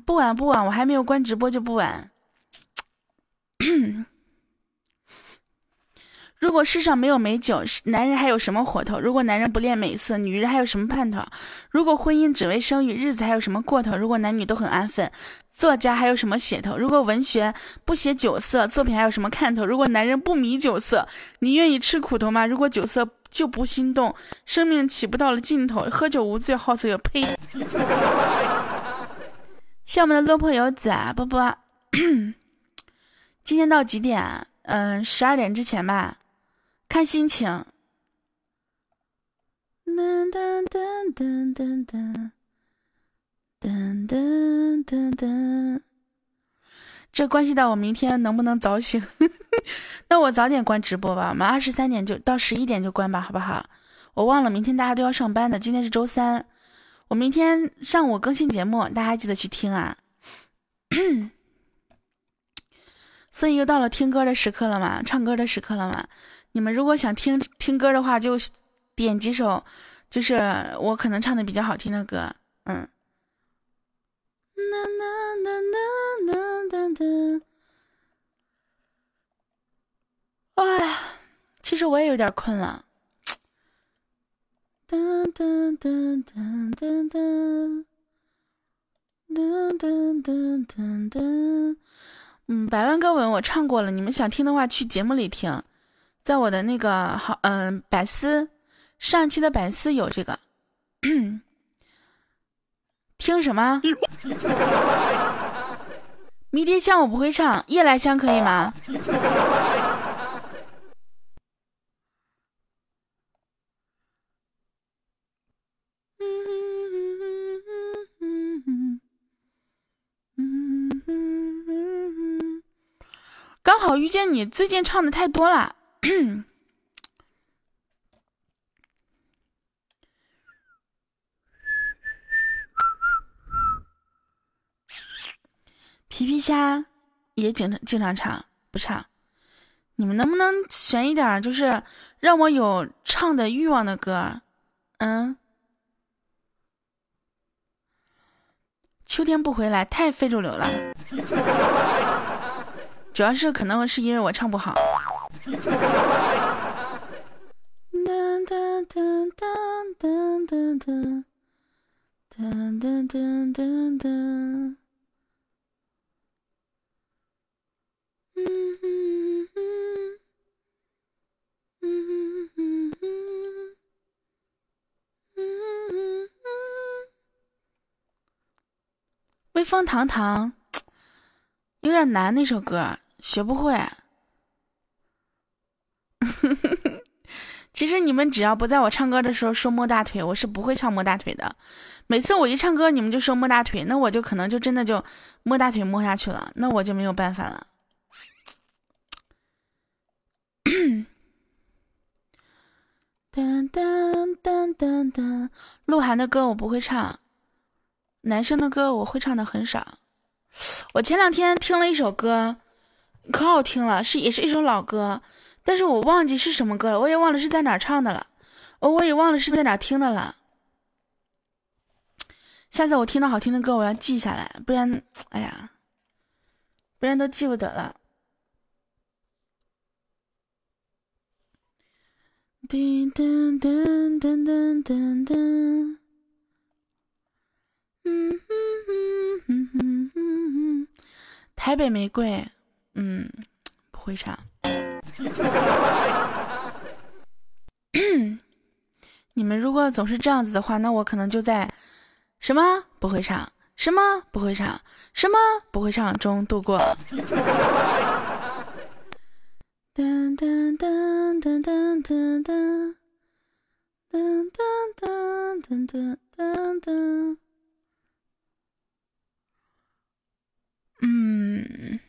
不晚不晚，我还没有关直播就不晚。如果世上没有美酒，男人还有什么活头？如果男人不恋美色，女人还有什么盼头？如果婚姻只为生育，日子还有什么过头？如果男女都很安分，作家还有什么写头？如果文学不写酒色，作品还有什么看头？如果男人不迷酒色，你愿意吃苦头吗？如果酒色就不心动，生命起不到了尽头，喝酒无罪，好色有呸！谢我们的落魄游子啊，波波，[COUGHS] 今天到几点？嗯，十二点之前吧。看心情。噔噔噔噔噔噔噔噔噔噔，这关系到我明天能不能早醒。[LAUGHS] 那我早点关直播吧，我们二十三点就到十一点就关吧，好不好？我忘了明天大家都要上班的，今天是周三，我明天上午更新节目，大家记得去听啊。所以又到了听歌的时刻了嘛，唱歌的时刻了嘛。你们如果想听听歌的话，就点几首，就是我可能唱的比较好听的歌，嗯。哎，其实我也有点困了。哒哒哒哒哒哒哒哒哒哒。嗯，百万歌文我唱过了，你们想听的话去节目里听。在我的那个好，嗯，百思上期的百思有这个，听什么？迷迭香我不会唱，夜来香可以吗？刚好遇见你，最近唱的太多了。[COUGHS] 皮皮虾也经常经常唱，不唱。你们能不能选一点就是让我有唱的欲望的歌？嗯。秋天不回来，太非主流了。[LAUGHS] 主要是可能是因为我唱不好。微风堂堂有点难那首歌。学不会。[LAUGHS] 其实你们只要不在我唱歌的时候说摸大腿，我是不会唱摸大腿的。每次我一唱歌，你们就说摸大腿，那我就可能就真的就摸大腿摸下去了，那我就没有办法了。[COUGHS] 噔噔噔噔噔，鹿晗的歌我不会唱，男生的歌我会唱的很少。我前两天听了一首歌，可好听了，是也是一首老歌，但是我忘记是什么歌了，我也忘了是在哪唱的了，我我也忘了是在哪听的了。下次我听到好听的歌，我要记下来，不然，哎呀，不然都记不得了。噔噔噔噔噔噔噔，嗯嗯嗯嗯嗯嗯，台北玫瑰，嗯，不会唱。[LAUGHS] 你们如果总是这样子的话，那我可能就在什么不会唱，什么不会唱，什么不会唱中度过。噔噔噔噔噔噔噔噔噔噔噔噔噔，嗯，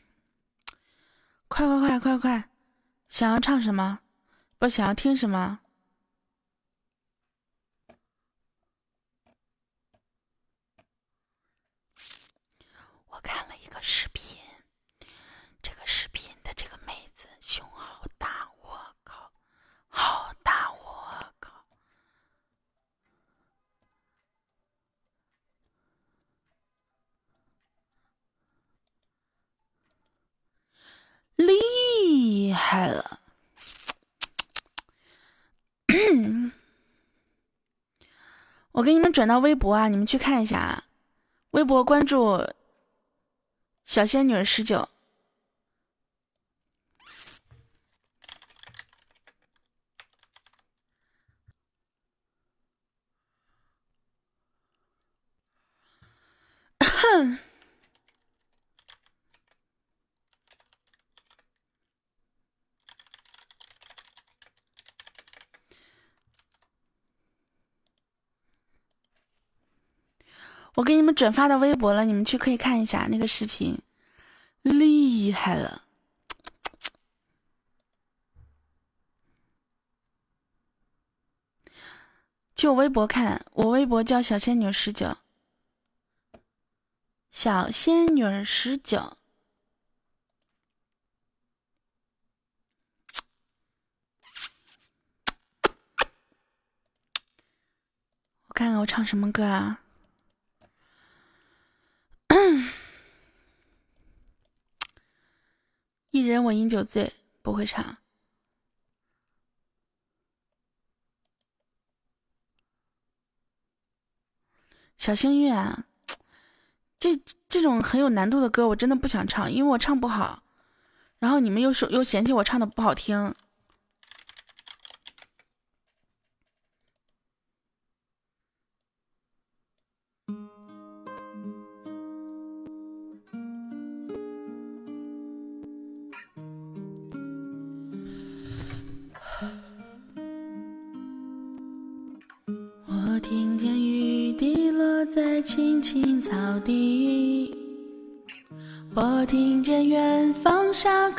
快快快快快，想要唱什么？不想要听什么？我看了一个视频。厉害了！[COUGHS] 我给你们转到微博啊，你们去看一下啊。微博关注小仙女十九。我给你们转发到微博了，你们去可以看一下那个视频，厉害了！去我微博看，我微博叫小仙女十九。小仙女十九，我看看我唱什么歌啊？[CLEARS THROAT] 一人我饮酒醉，不会唱。小幸运啊！[TSK] 这这种很有难度的歌，我真的不想唱，因为我唱不好。然后你们又说又嫌弃我唱的不好听。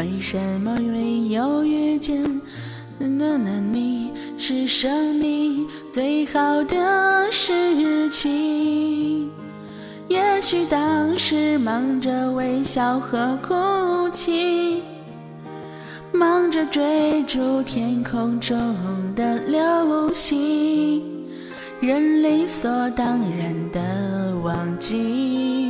为什么没有遇见的那你是生命最好的事情？也许当时忙着微笑和哭泣，忙着追逐天空中的流星。人理所当然的忘记，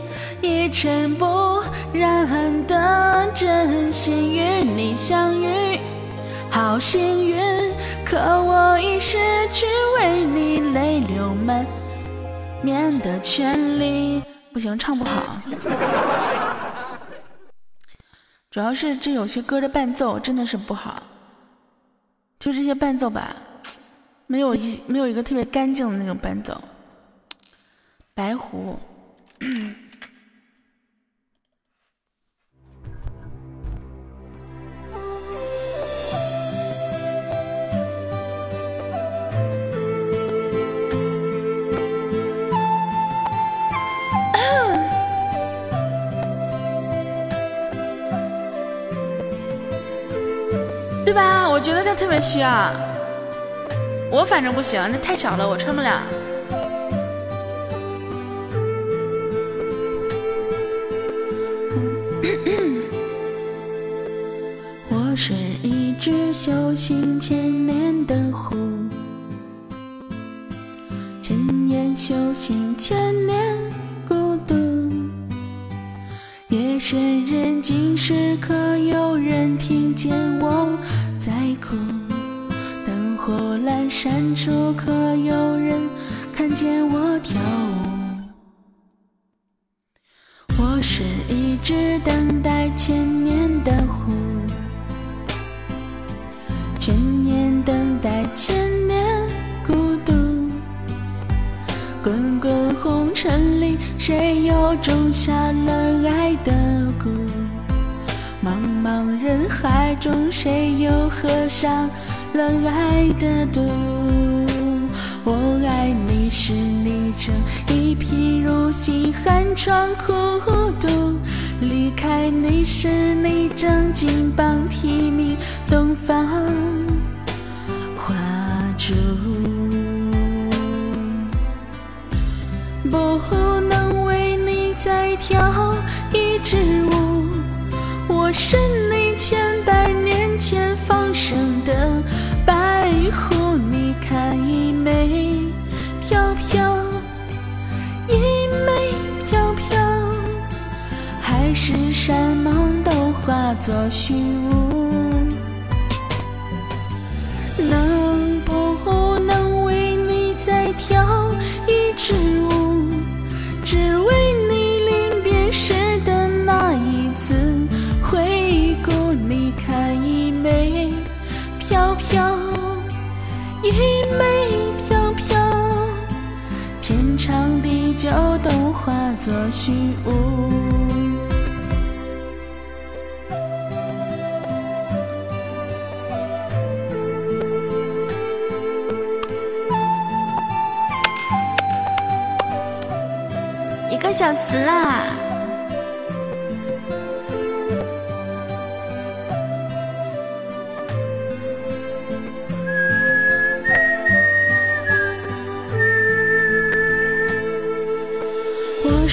一尘不染的真心与你相遇，好幸运。可我已失去为你泪流满面的权利。不行，唱不好，主要是这有些歌的伴奏真的是不好，就这些伴奏吧。没有一没有一个特别干净的那种伴奏，白狐，需要。我反正不行，那太小了，我穿不了。我是一只修行千年的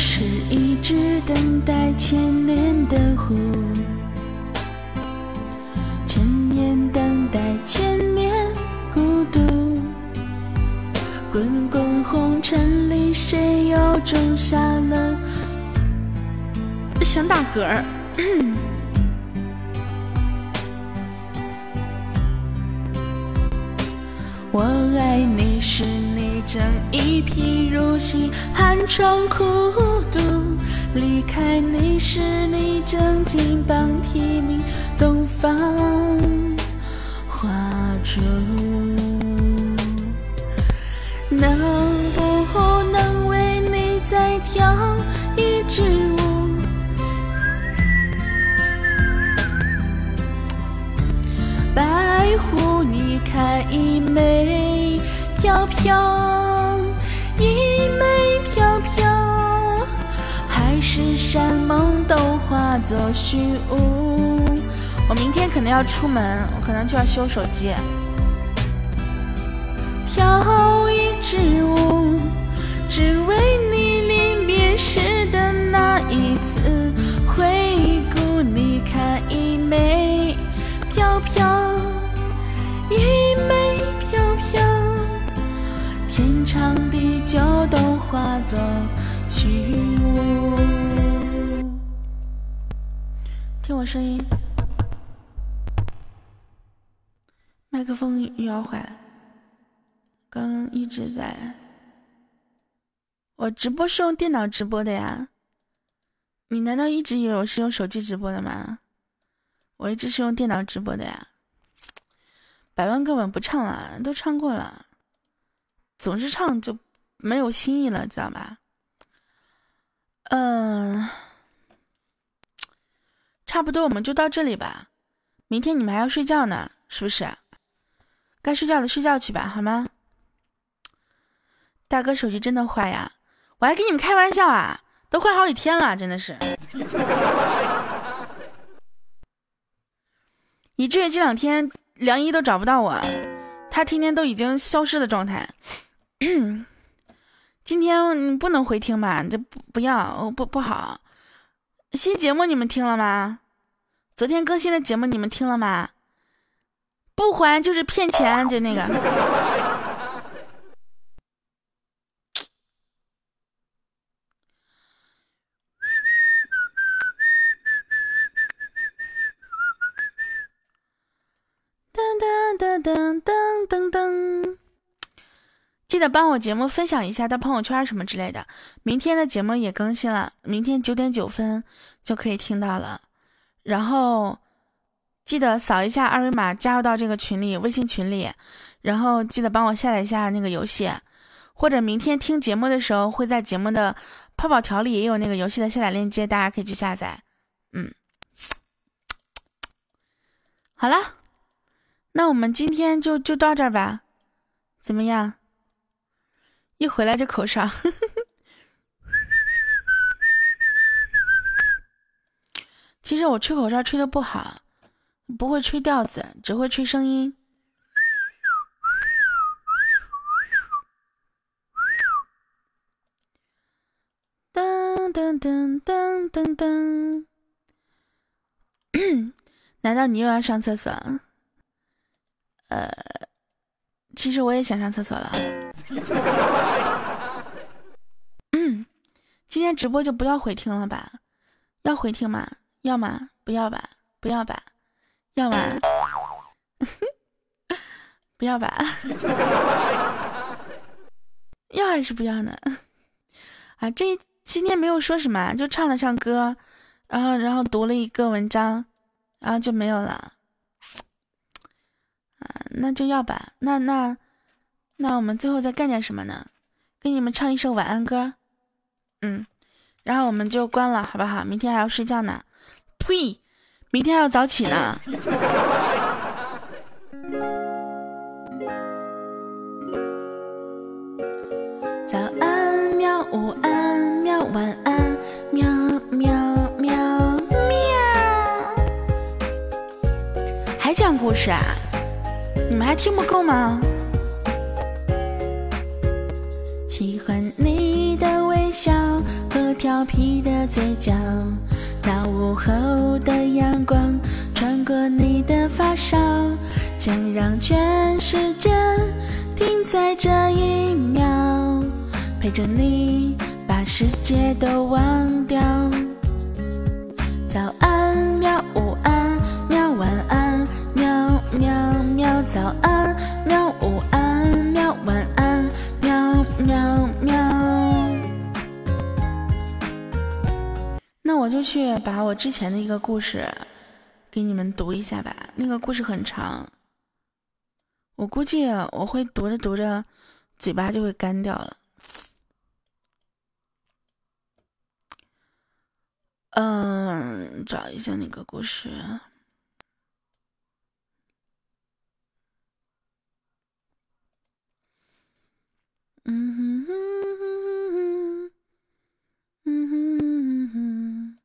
是一直等待千年的狐千年等待千年孤独滚滚红尘里谁又种下了想打嗝儿。[CLEARS THROAT] 你正一贫如洗，寒窗苦读；离开你时你正金榜题名，东方。作虚无。我明天可能要出门，我可能就要修手机。跳一支舞，只为你临别时的那一次回顾。你看，一枚飘飘，一枚飘飘，天长地久都化作我声音，麦克风又要坏了。刚一直在，我直播是用电脑直播的呀。你难道一直以为我是用手机直播的吗？我一直是用电脑直播的呀。百万歌本不唱了，都唱过了，总是唱就没有新意了，知道吧？嗯，差不多我们就到这里吧。明天你们还要睡觉呢，是不是？该睡觉的睡觉去吧，好吗？大哥手机真的坏呀！我还跟你们开玩笑啊，都坏好几天了，真的是。以至于这两天梁一都找不到我，他天天都已经消失的状态。[COUGHS] 今天不能回听吧？这不不要，不不好。新节目你们听了吗？昨天更新的节目你们听了吗？不还就是骗钱，就那个。噔噔噔噔噔！记得帮我节目分享一下到朋友圈什么之类的。明天的节目也更新了，明天九点九分就可以听到了。然后记得扫一下二维码加入到这个群里，微信群里。然后记得帮我下载一下那个游戏，或者明天听节目的时候会在节目的泡泡条里也有那个游戏的下载链接，大家可以去下载。嗯，好了。那我们今天就就到这儿吧，怎么样？一回来就口哨，[LAUGHS] 其实我吹口哨吹的不好，不会吹调子，只会吹声音。噔噔噔噔噔噔，[COUGHS] 难道你又要上厕所？呃，其实我也想上厕所了。今天直播就不要回听了吧？要回听吗？要吗？不要吧？不要吧？要吗？[LAUGHS] 不要吧？要还是不要呢？[LAUGHS] 啊，这今天没有说什么，就唱了唱歌，然后然后读了一个文章，然后就没有了。啊，那就要吧。那那那我们最后再干点什么呢？给你们唱一首晚安歌，嗯，然后我们就关了，好不好？明天还要睡觉呢。呸，明天还要早起呢。[LAUGHS] 早安喵，午安喵，晚安喵喵喵喵。还讲故事啊？你们还听不够吗？喜欢你笑和调皮的嘴角，那午后的阳光穿过你的发梢，想让全世界停在这一秒，陪着你把世界都忘掉。我就去把我之前的一个故事给你们读一下吧，那个故事很长。我估计我会读着读着，嘴巴就会干掉了。嗯，找一下那个故事。嗯哼哼哼嗯哼哼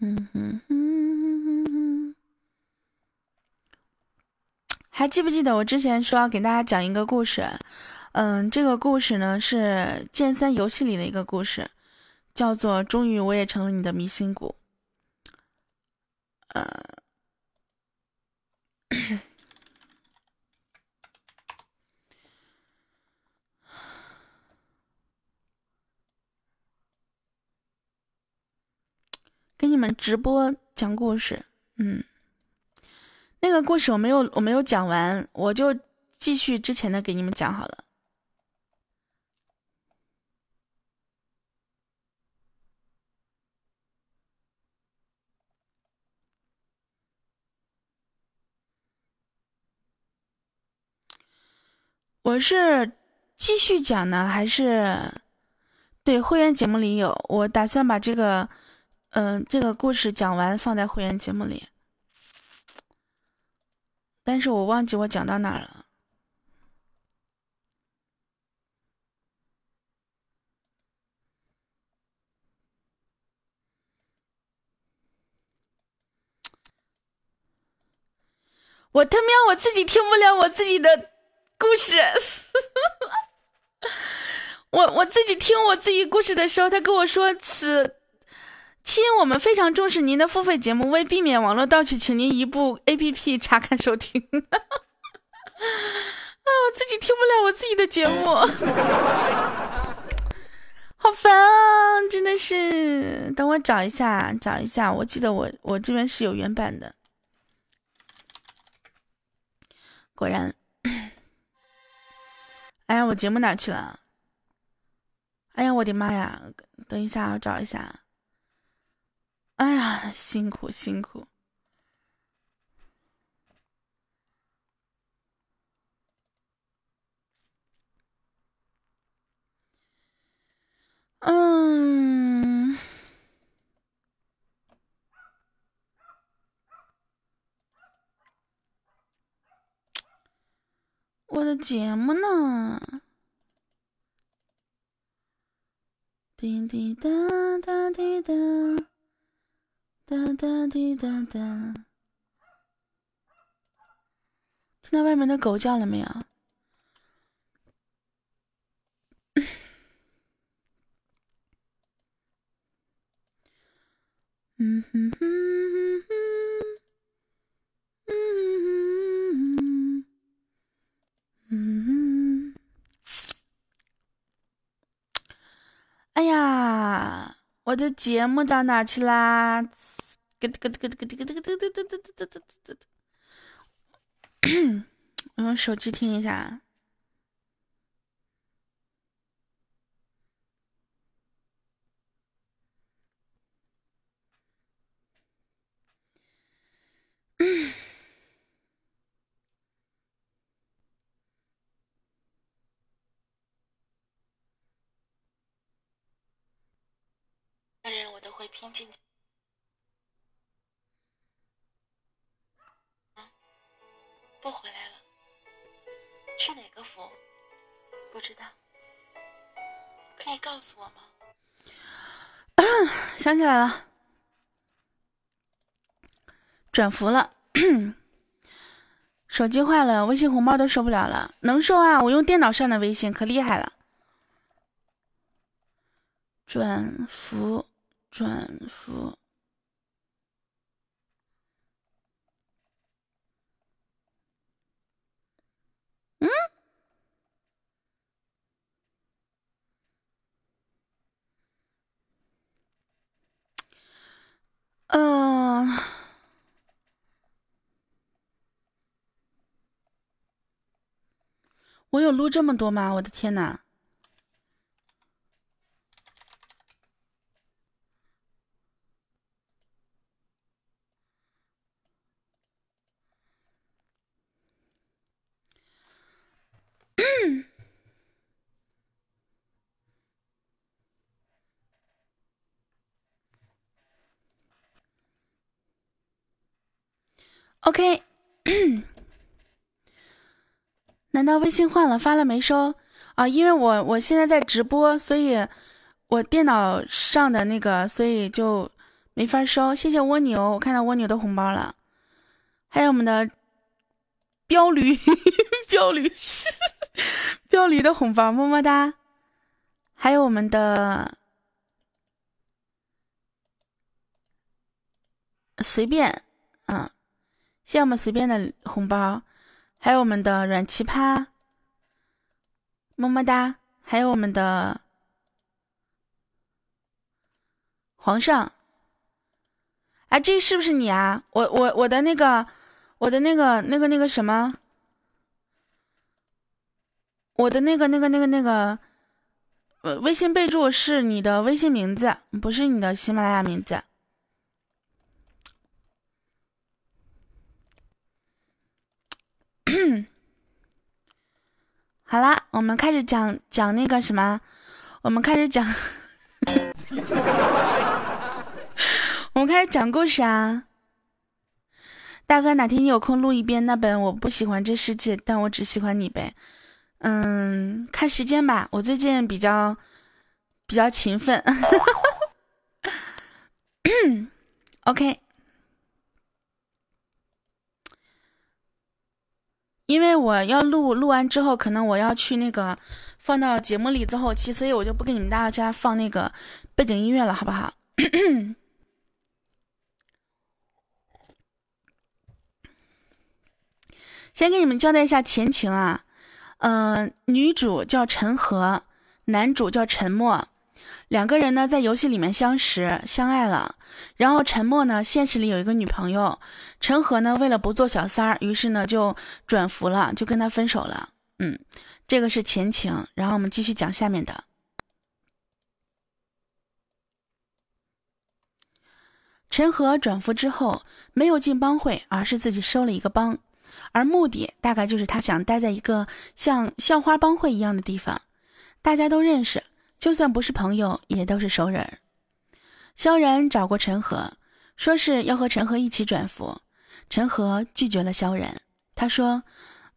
嗯哼哼。还记不记得我之前说要给大家讲一个故事？嗯，这个故事呢是剑三游戏里的一个故事，叫做“终于我也成了你的迷心骨”。呃，给你们直播讲故事，嗯。那个故事我没有我没有讲完，我就继续之前的给你们讲好了。我是继续讲呢，还是对会员节目里有？我打算把这个，嗯，这个故事讲完放在会员节目里。但是我忘记我讲到哪了。我他喵，我自己听不了我自己的故事。[LAUGHS] 我我自己听我自己故事的时候，他跟我说此。亲，我们非常重视您的付费节目，为避免网络盗取，请您移步 APP 查看收听。[LAUGHS] 啊，我自己听不了我自己的节目，[LAUGHS] 好烦啊！真的是，等我找一下，找一下。我记得我我这边是有原版的，果然。哎呀，我节目哪去了？哎呀，我的妈呀！等一下，我找一下。哎呀，辛苦辛苦。嗯，我的节目呢？滴滴答答滴答。哒哒滴哒哒，听到外面的狗叫了没有？嗯哼哼哼哼，嗯嗯哎呀，我的节目到哪去啦？咯咯咯咯咯咯咯咯咯咯咯咯咯咯！我用手机听一下。人我都会拼尽。不回来了，去哪个服？不知道，可以告诉我吗？[COUGHS] 想起来了，转服了，[COUGHS] 手机坏了，微信红包都收不了了。能收啊，我用电脑上的微信可厉害了。转服，转服。嗯，嗯，我有录这么多吗？我的天哪！OK，[COUGHS] 难道微信换了发了没收啊？因为我我现在在直播，所以我电脑上的那个，所以就没法收。谢谢蜗牛，我看到蜗牛的红包了，还有我们的标驴，[LAUGHS] 标驴，[LAUGHS] 标驴的红包，么么哒。还有我们的随便，嗯。谢我们随便的红包，还有我们的软奇葩，么么哒，还有我们的皇上，哎，这是不是你啊？我我我的那个，我的那个那个那个什么，我的那个那个那个那个，呃，微信备注是你的微信名字，不是你的喜马拉雅名字。嗯 [COUGHS] 好啦，我们开始讲讲那个什么，我们开始讲，[LAUGHS] 我们开始讲故事啊。大哥，哪天你有空录一遍那本《我不喜欢这世界，但我只喜欢你》呗？嗯，看时间吧，我最近比较比较勤奋。[COUGHS] [COUGHS] OK。因为我要录录完之后，可能我要去那个放到节目里做后期，所以我就不给你们大家放那个背景音乐了，好不好？[CLEARS THROAT] 先给你们交代一下前情啊，嗯，女主叫陈和，男主叫陈默。两个人呢，在游戏里面相识相爱了，然后陈默呢，现实里有一个女朋友，陈和呢，为了不做小三儿，于是呢就转服了，就跟他分手了。嗯，这个是前情，然后我们继续讲下面的。陈和转服之后，没有进帮会，而是自己收了一个帮，而目的大概就是他想待在一个像校花帮会一样的地方，大家都认识。就算不是朋友，也都是熟人。萧然找过陈和，说是要和陈和一起转服，陈和拒绝了萧然。他说：“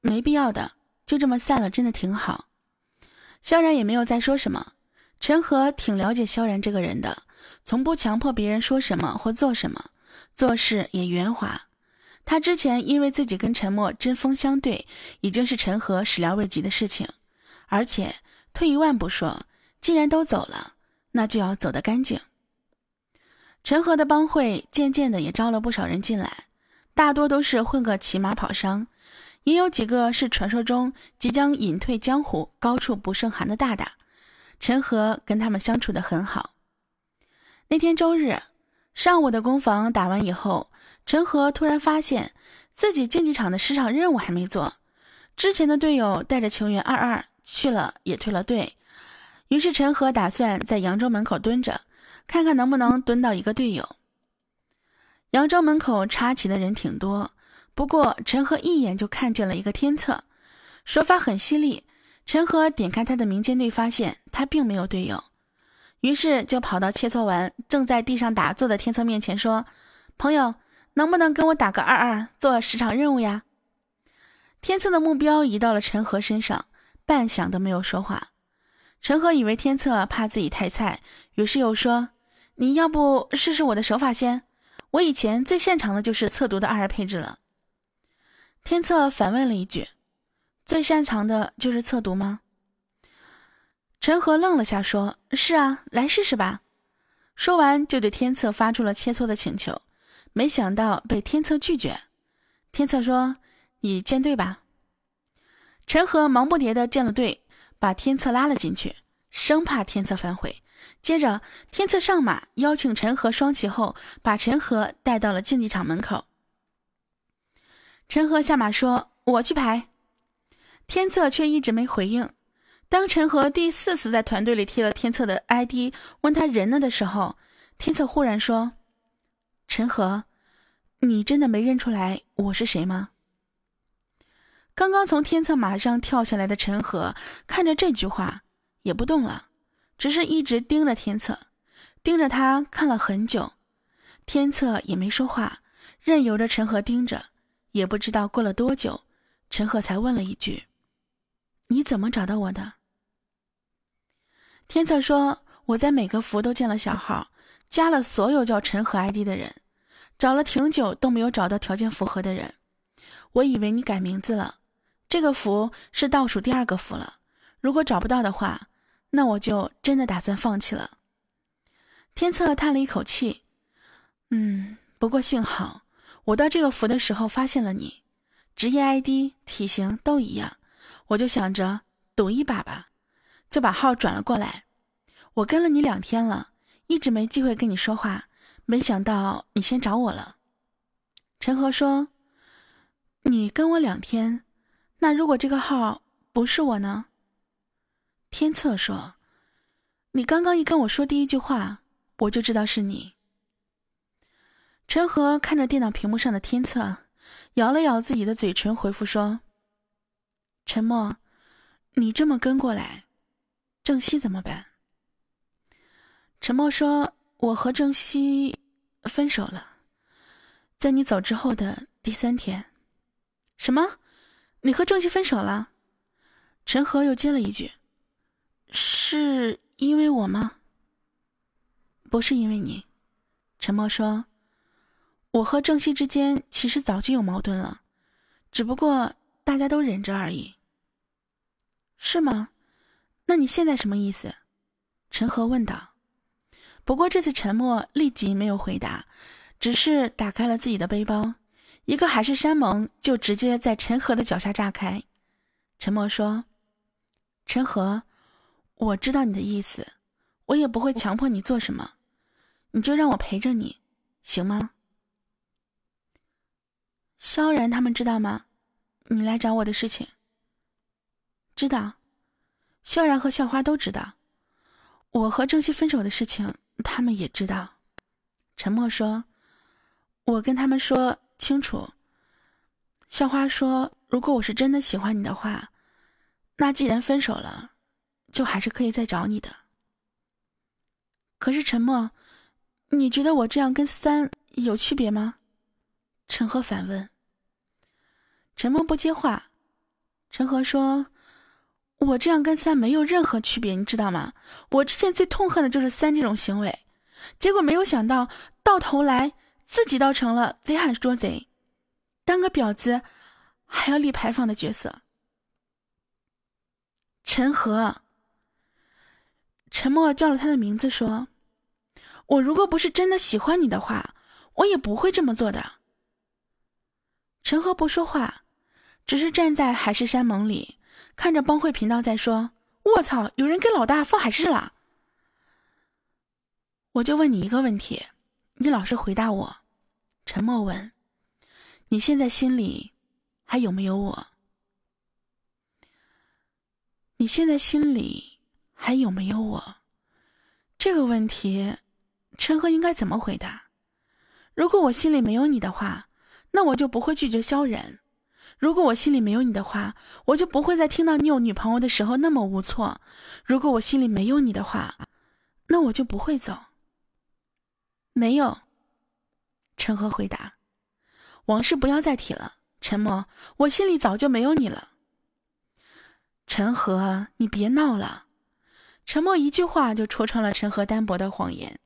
没必要的，就这么散了，真的挺好。”萧然也没有再说什么。陈和挺了解萧然这个人的，从不强迫别人说什么或做什么，做事也圆滑。他之前因为自己跟陈默针锋相对，已经是陈和始料未及的事情。而且退一万步说。既然都走了，那就要走得干净。陈和的帮会渐渐的也招了不少人进来，大多都是混个骑马跑商，也有几个是传说中即将隐退江湖、高处不胜寒的大大。陈和跟他们相处的很好。那天周日上午的攻防打完以后，陈和突然发现自己竞技场的市场任务还没做，之前的队友带着球员二二去了，也退了队。于是陈和打算在扬州门口蹲着，看看能不能蹲到一个队友。扬州门口插旗的人挺多，不过陈和一眼就看见了一个天策，手法很犀利。陈和点开他的民间队，发现他并没有队友，于是就跑到切磋完正在地上打坐的天策面前说：“朋友，能不能跟我打个二二，做十场任务呀？”天策的目标移到了陈和身上，半晌都没有说话。陈和以为天策怕自己太菜，于是又说：“你要不试试我的手法先？我以前最擅长的就是测毒的二二配置了。”天策反问了一句：“最擅长的就是测毒吗？”陈和愣了下，说：“是啊，来试试吧。”说完就对天策发出了切磋的请求，没想到被天策拒绝。天策说：“你建队吧。”陈和忙不迭的建了队。把天策拉了进去，生怕天策反悔，接着，天策上马，邀请陈和双骑后，把陈和带到了竞技场门口。陈和下马说：“我去排。”天策却一直没回应。当陈和第四次在团队里贴了天策的 ID，问他人呢的时候，天策忽然说：“陈和，你真的没认出来我是谁吗？”刚刚从天策马上跳下来的陈和看着这句话，也不动了。只是一直盯着天策，盯着他看了很久，天策也没说话，任由着陈赫盯着。也不知道过了多久，陈赫才问了一句：“你怎么找到我的？”天策说：“我在每个服都建了小号，加了所有叫陈赫 ID 的人，找了挺久都没有找到条件符合的人。我以为你改名字了，这个服是倒数第二个服了。如果找不到的话。”那我就真的打算放弃了。天策叹了一口气，嗯，不过幸好我到这个服的时候发现了你，职业 ID、体型都一样，我就想着赌一把吧，就把号转了过来。我跟了你两天了，一直没机会跟你说话，没想到你先找我了。陈和说：“你跟我两天，那如果这个号不是我呢？”天策说：“你刚刚一跟我说第一句话，我就知道是你。”陈和看着电脑屏幕上的天策，咬了咬自己的嘴唇，回复说：“陈默，你这么跟过来，郑西怎么办？”陈默说：“我和郑西分手了，在你走之后的第三天。”“什么？你和郑西分手了？”陈和又接了一句。是因为我吗？不是因为你，陈默说：“我和郑熙之间其实早就有矛盾了，只不过大家都忍着而已。”是吗？那你现在什么意思？陈和问道。不过这次沉默立即没有回答，只是打开了自己的背包，一个海誓山盟就直接在陈和的脚下炸开。陈默说：“陈和。”我知道你的意思，我也不会强迫你做什么，你就让我陪着你，行吗？萧然他们知道吗？你来找我的事情。知道，萧然和校花都知道，我和郑熙分手的事情，他们也知道。陈默说：“我跟他们说清楚。”校花说：“如果我是真的喜欢你的话，那既然分手了。”就还是可以再找你的。可是沉默，你觉得我这样跟三有区别吗？陈赫反问。沉默不接话。陈赫说：“我这样跟三没有任何区别，你知道吗？我之前最痛恨的就是三这种行为，结果没有想到，到头来自己倒成了贼喊捉贼，当个婊子还要立牌坊的角色。”陈和。陈默叫了他的名字，说：“我如果不是真的喜欢你的话，我也不会这么做的。”陈和不说话，只是站在海誓山盟里，看着帮会频道在说：“卧槽，有人给老大放海誓了。”我就问你一个问题，你老实回答我。沉默问：“你现在心里还有没有我？你现在心里？”还有没有我？这个问题，陈赫应该怎么回答？如果我心里没有你的话，那我就不会拒绝萧然；如果我心里没有你的话，我就不会在听到你有女朋友的时候那么无措；如果我心里没有你的话，那我就不会走。没有。陈赫回答：“往事不要再提了，陈默，我心里早就没有你了。”陈和，你别闹了。陈默一句话就戳穿了陈和单薄的谎言。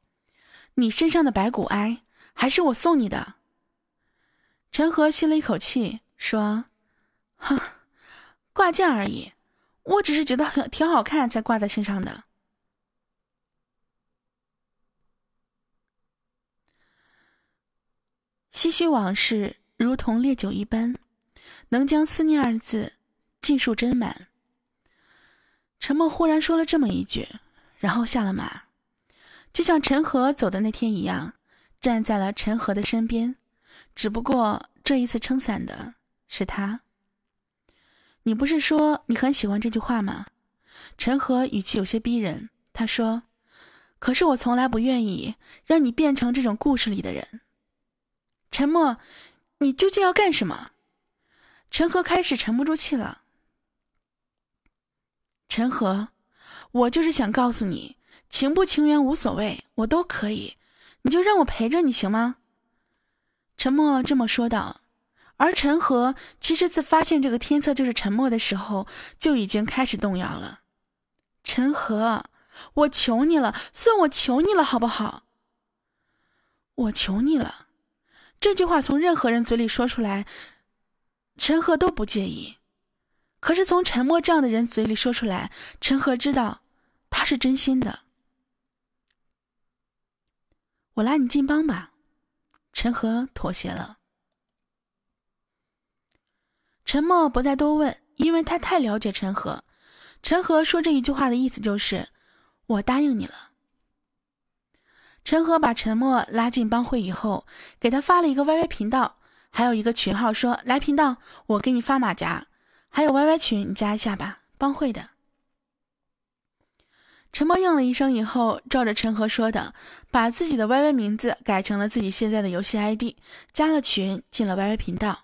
你身上的白骨哀还是我送你的。陈和吸了一口气说：“哼，挂件而已，我只是觉得很挺好看才挂在身上的。”唏嘘往事如同烈酒一般，能将思念二字尽数斟满。陈默忽然说了这么一句，然后下了马，就像陈和走的那天一样，站在了陈和的身边。只不过这一次撑伞的是他。你不是说你很喜欢这句话吗？陈和语气有些逼人。他说：“可是我从来不愿意让你变成这种故事里的人。”沉默，你究竟要干什么？陈和开始沉不住气了。陈和，我就是想告诉你，情不情愿无所谓，我都可以，你就让我陪着你行吗？沉默这么说道。而陈和其实自发现这个天策就是沉默的时候，就已经开始动摇了。陈和，我求你了，算我求你了，好不好？我求你了。这句话从任何人嘴里说出来，陈赫都不介意。可是从沉默这样的人嘴里说出来，陈赫知道他是真心的。我拉你进帮吧，陈和妥协了。沉默不再多问，因为他太了解陈和。陈和说这一句话的意思就是我答应你了。陈和把陈默拉进帮会以后，给他发了一个 YY 频道，还有一个群号，说来频道，我给你发马甲。还有 YY 群，你加一下吧，帮会的。陈默应了一声以后，照着陈和说的，把自己的 YY 名字改成了自己现在的游戏 ID，加了群，进了 YY 频道，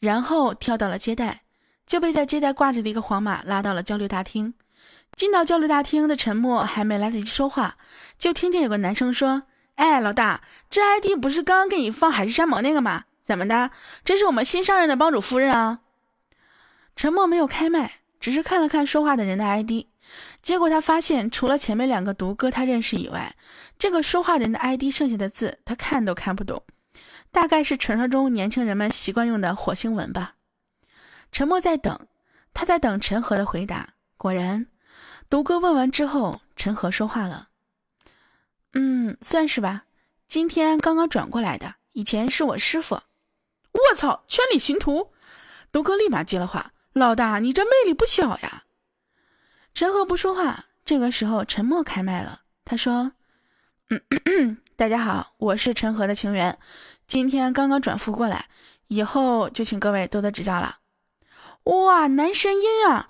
然后跳到了接待，就被在接待挂着的一个黄马拉到了交流大厅。进到交流大厅的陈默还没来得及说话，就听见有个男生说：“哎，老大，这 ID 不是刚刚给你放海誓山盟那个吗？怎么的？这是我们新上任的帮主夫人啊？”陈默没有开麦，只是看了看说话的人的 ID，结果他发现除了前面两个毒哥他认识以外，这个说话人的 ID 剩下的字他看都看不懂，大概是传说中年轻人们习惯用的火星文吧。陈默在等，他在等陈和的回答。果然，独哥问完之后，陈和说话了：“嗯，算是吧，今天刚刚转过来的，以前是我师傅。”我操，圈里寻徒！独哥立马接了话。老大，你这魅力不小呀！陈和不说话，这个时候陈默开麦了。他说：“嗯，嗯大家好，我是陈和的情缘，今天刚刚转服过来，以后就请各位多多指教了。”哇，男神音啊！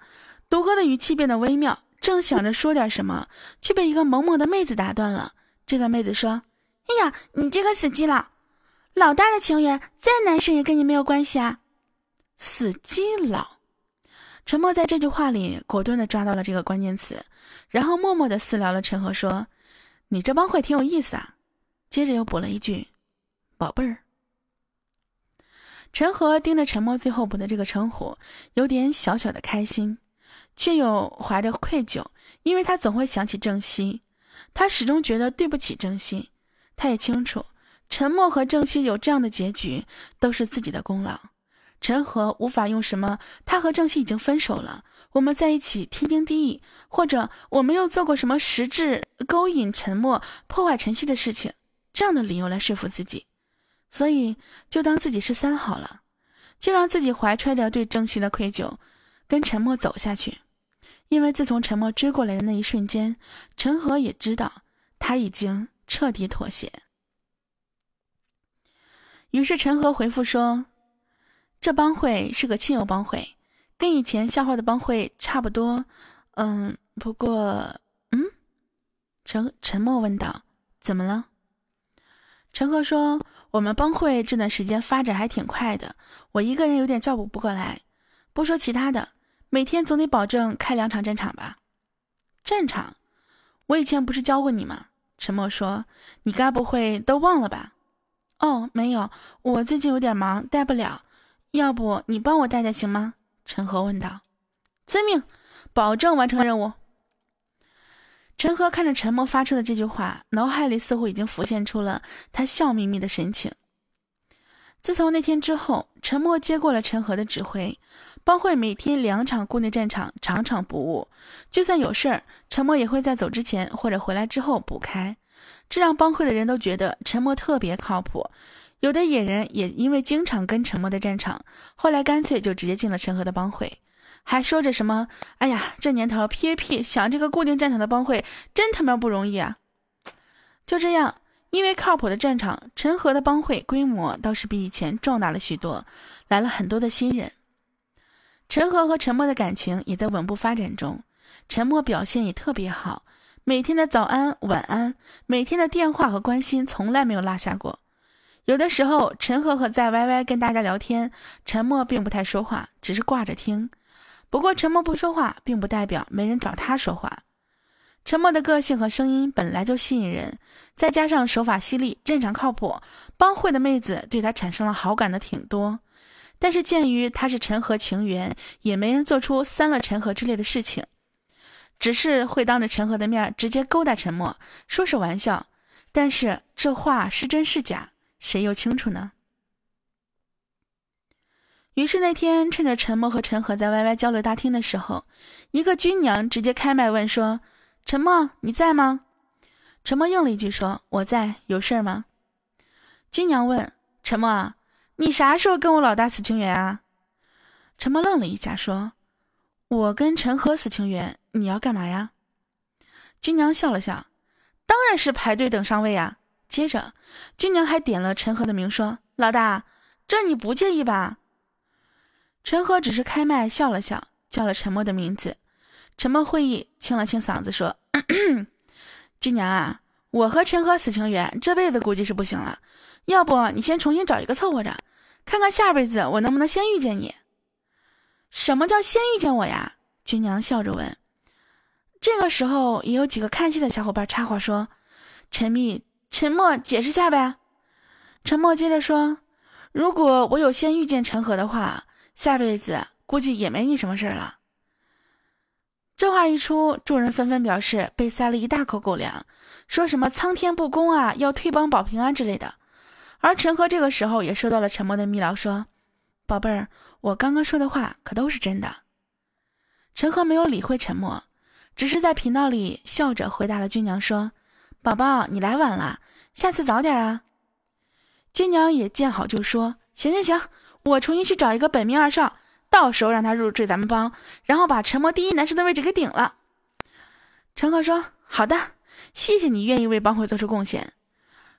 独哥的语气变得微妙，正想着说点什么，却被一个萌萌的妹子打断了。这个妹子说：“哎呀，你这个死基佬！老大的情缘再男神也跟你没有关系啊！死基佬！”陈默在这句话里果断的抓到了这个关键词，然后默默的私聊了陈和说：“你这帮会挺有意思啊。”接着又补了一句：“宝贝儿。”陈和盯着陈默最后补的这个称呼，有点小小的开心，却又怀着愧疚，因为他总会想起郑西，他始终觉得对不起郑西，他也清楚陈默和郑西有这样的结局都是自己的功劳。陈和无法用什么，他和郑熙已经分手了，我们在一起天经地义，或者我没有做过什么实质勾引陈默、破坏陈曦的事情，这样的理由来说服自己，所以就当自己是三好了，就让自己怀揣着对郑熙的愧疚，跟陈默走下去，因为自从陈默追过来的那一瞬间，陈和也知道他已经彻底妥协，于是陈和回复说。这帮会是个亲友帮会，跟以前笑话的帮会差不多。嗯，不过，嗯，陈沉默问道：“怎么了？”陈赫说：“我们帮会这段时间发展还挺快的，我一个人有点照顾不过来。不说其他的，每天总得保证开两场战场吧？战场？我以前不是教过你吗？”陈默说：“你该不会都忘了吧？”哦，没有，我最近有点忙，带不了。要不你帮我带带行吗？陈和问道。遵命，保证完成任务。陈和看着陈默发出的这句话，脑海里似乎已经浮现出了他笑眯眯的神情。自从那天之后，陈默接过了陈和的指挥，帮会每天两场固定战场，场场不误。就算有事儿，陈默也会在走之前或者回来之后补开，这让帮会的人都觉得陈默特别靠谱。有的野人也因为经常跟陈默的战场，后来干脆就直接进了陈和的帮会，还说着什么：“哎呀，这年头 PVP 想这个固定战场的帮会真他妈不容易啊！”就这样，因为靠谱的战场，陈和的帮会规模倒是比以前壮大了许多，来了很多的新人。陈和和陈默的感情也在稳步发展中，陈默表现也特别好，每天的早安、晚安，每天的电话和关心从来没有落下过。有的时候，陈和和在 YY 跟大家聊天，陈默并不太说话，只是挂着听。不过，陈默不说话，并不代表没人找他说话。陈默的个性和声音本来就吸引人，再加上手法犀利、战场靠谱，帮会的妹子对他产生了好感的挺多。但是鉴于他是陈和情缘，也没人做出三了陈和之类的事情，只是会当着陈和的面直接勾搭陈默，说是玩笑。但是这话是真是假，谁又清楚呢？于是那天趁着陈默和陈和在 YY 交流大厅的时候，一个军娘直接开麦问说。陈默，你在吗？陈默应了一句，说：“我在，有事儿吗？”军娘问陈默啊：“你啥时候跟我老大死情缘啊？”陈默愣了一下，说：“我跟陈和死情缘，你要干嘛呀？”军娘笑了笑：“当然是排队等上位啊。”接着，军娘还点了陈和的名，说：“老大，这你不介意吧？”陈和只是开麦笑了笑，叫了陈默的名字。陈默会意，清了清嗓子说：“ [COUGHS] 军娘啊，我和陈和死情缘，这辈子估计是不行了。要不你先重新找一个凑合着，看看下辈子我能不能先遇见你。什么叫先遇见我呀？”军娘笑着问。这个时候，也有几个看戏的小伙伴插话说：“陈密，陈默解释下呗。”陈默接着说：“如果我有先遇见陈和的话，下辈子估计也没你什么事儿了。”这话一出，众人纷纷表示被塞了一大口狗粮，说什么苍天不公啊，要退帮保平安之类的。而陈赫这个时候也收到了沉默的密聊，说：“宝贝儿，我刚刚说的话可都是真的。”陈赫没有理会沉默，只是在频道里笑着回答了军娘说：“宝宝，你来晚了，下次早点啊。”军娘也见好就说：“行行行，我重新去找一个本命二少。”到时候让他入赘咱们帮，然后把陈默第一男神的位置给顶了。陈赫说：“好的，谢谢你愿意为帮会做出贡献。”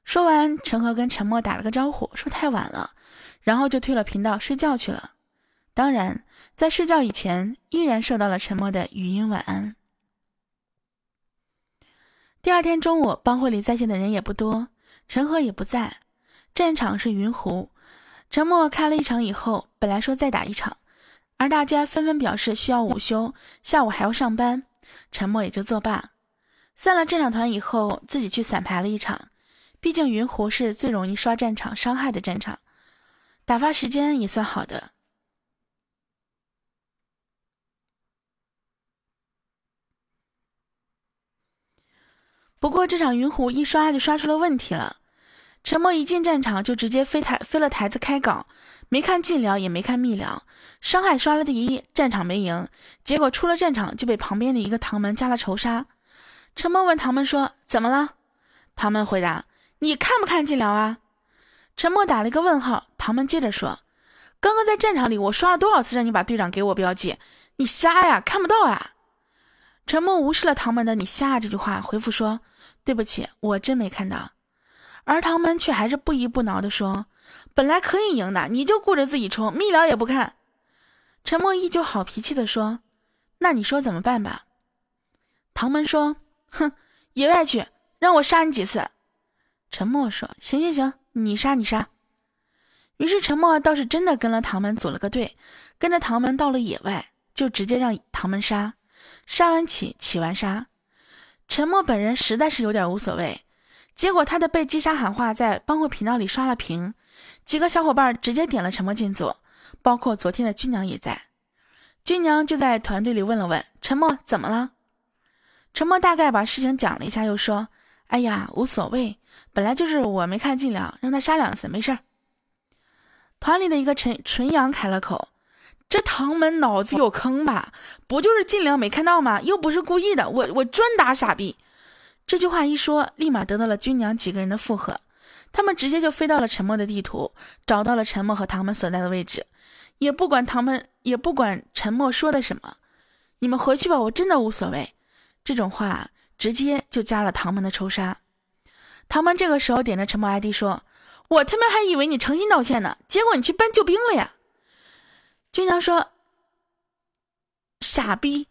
说完，陈赫跟陈默打了个招呼，说太晚了，然后就退了频道睡觉去了。当然，在睡觉以前，依然收到了陈默的语音晚安。第二天中午，帮会里在线的人也不多，陈赫也不在，战场是云湖。陈默开了一场以后，本来说再打一场。而大家纷纷表示需要午休，下午还要上班，沉默也就作罢。散了战场团以后，自己去散排了一场。毕竟云湖是最容易刷战场伤害的战场，打发时间也算好的。不过这场云湖一刷就刷出了问题了。陈默一进战场就直接飞台飞了台子开搞，没看近聊也没看密聊，伤害刷了第一，战场没赢，结果出了战场就被旁边的一个唐门加了仇杀。陈默问唐门说：“怎么了？”唐门回答：“你看不看近聊啊？”陈默打了一个问号。唐门接着说：“刚刚在战场里我刷了多少次让你把队长给我标记？你瞎呀，看不到啊？”陈默无视了唐门的“你瞎”这句话，回复说：“对不起，我真没看到。”而唐门却还是不依不挠地说：“本来可以赢的，你就顾着自己冲，密聊也不看。”陈默依旧好脾气地说：“那你说怎么办吧？”唐门说：“哼，野外去，让我杀你几次。”陈默说：“行行行，你杀你杀。”于是陈默倒是真的跟了唐门组了个队，跟着唐门到了野外，就直接让唐门杀，杀完起，起完杀。陈默本人实在是有点无所谓。结果他的被击杀喊话在帮会频道里刷了屏，几个小伙伴直接点了沉默进组，包括昨天的军娘也在。军娘就在团队里问了问沉默怎么了，沉默大概把事情讲了一下，又说：“哎呀，无所谓，本来就是我没看进聊，让他杀两次没事儿。”团里的一个陈纯阳开了口：“这唐门脑子有坑吧？不就是进聊没看到吗？又不是故意的，我我专打傻逼。”这句话一说，立马得到了军娘几个人的附和，他们直接就飞到了沉默的地图，找到了沉默和唐门所在的位置，也不管唐门，也不管沉默说的什么，你们回去吧，我真的无所谓。这种话直接就加了唐门的仇杀。唐门这个时候点着沉默 ID 说：“我他妈还以为你诚心道歉呢，结果你去搬救兵了呀！”军娘说：“傻逼，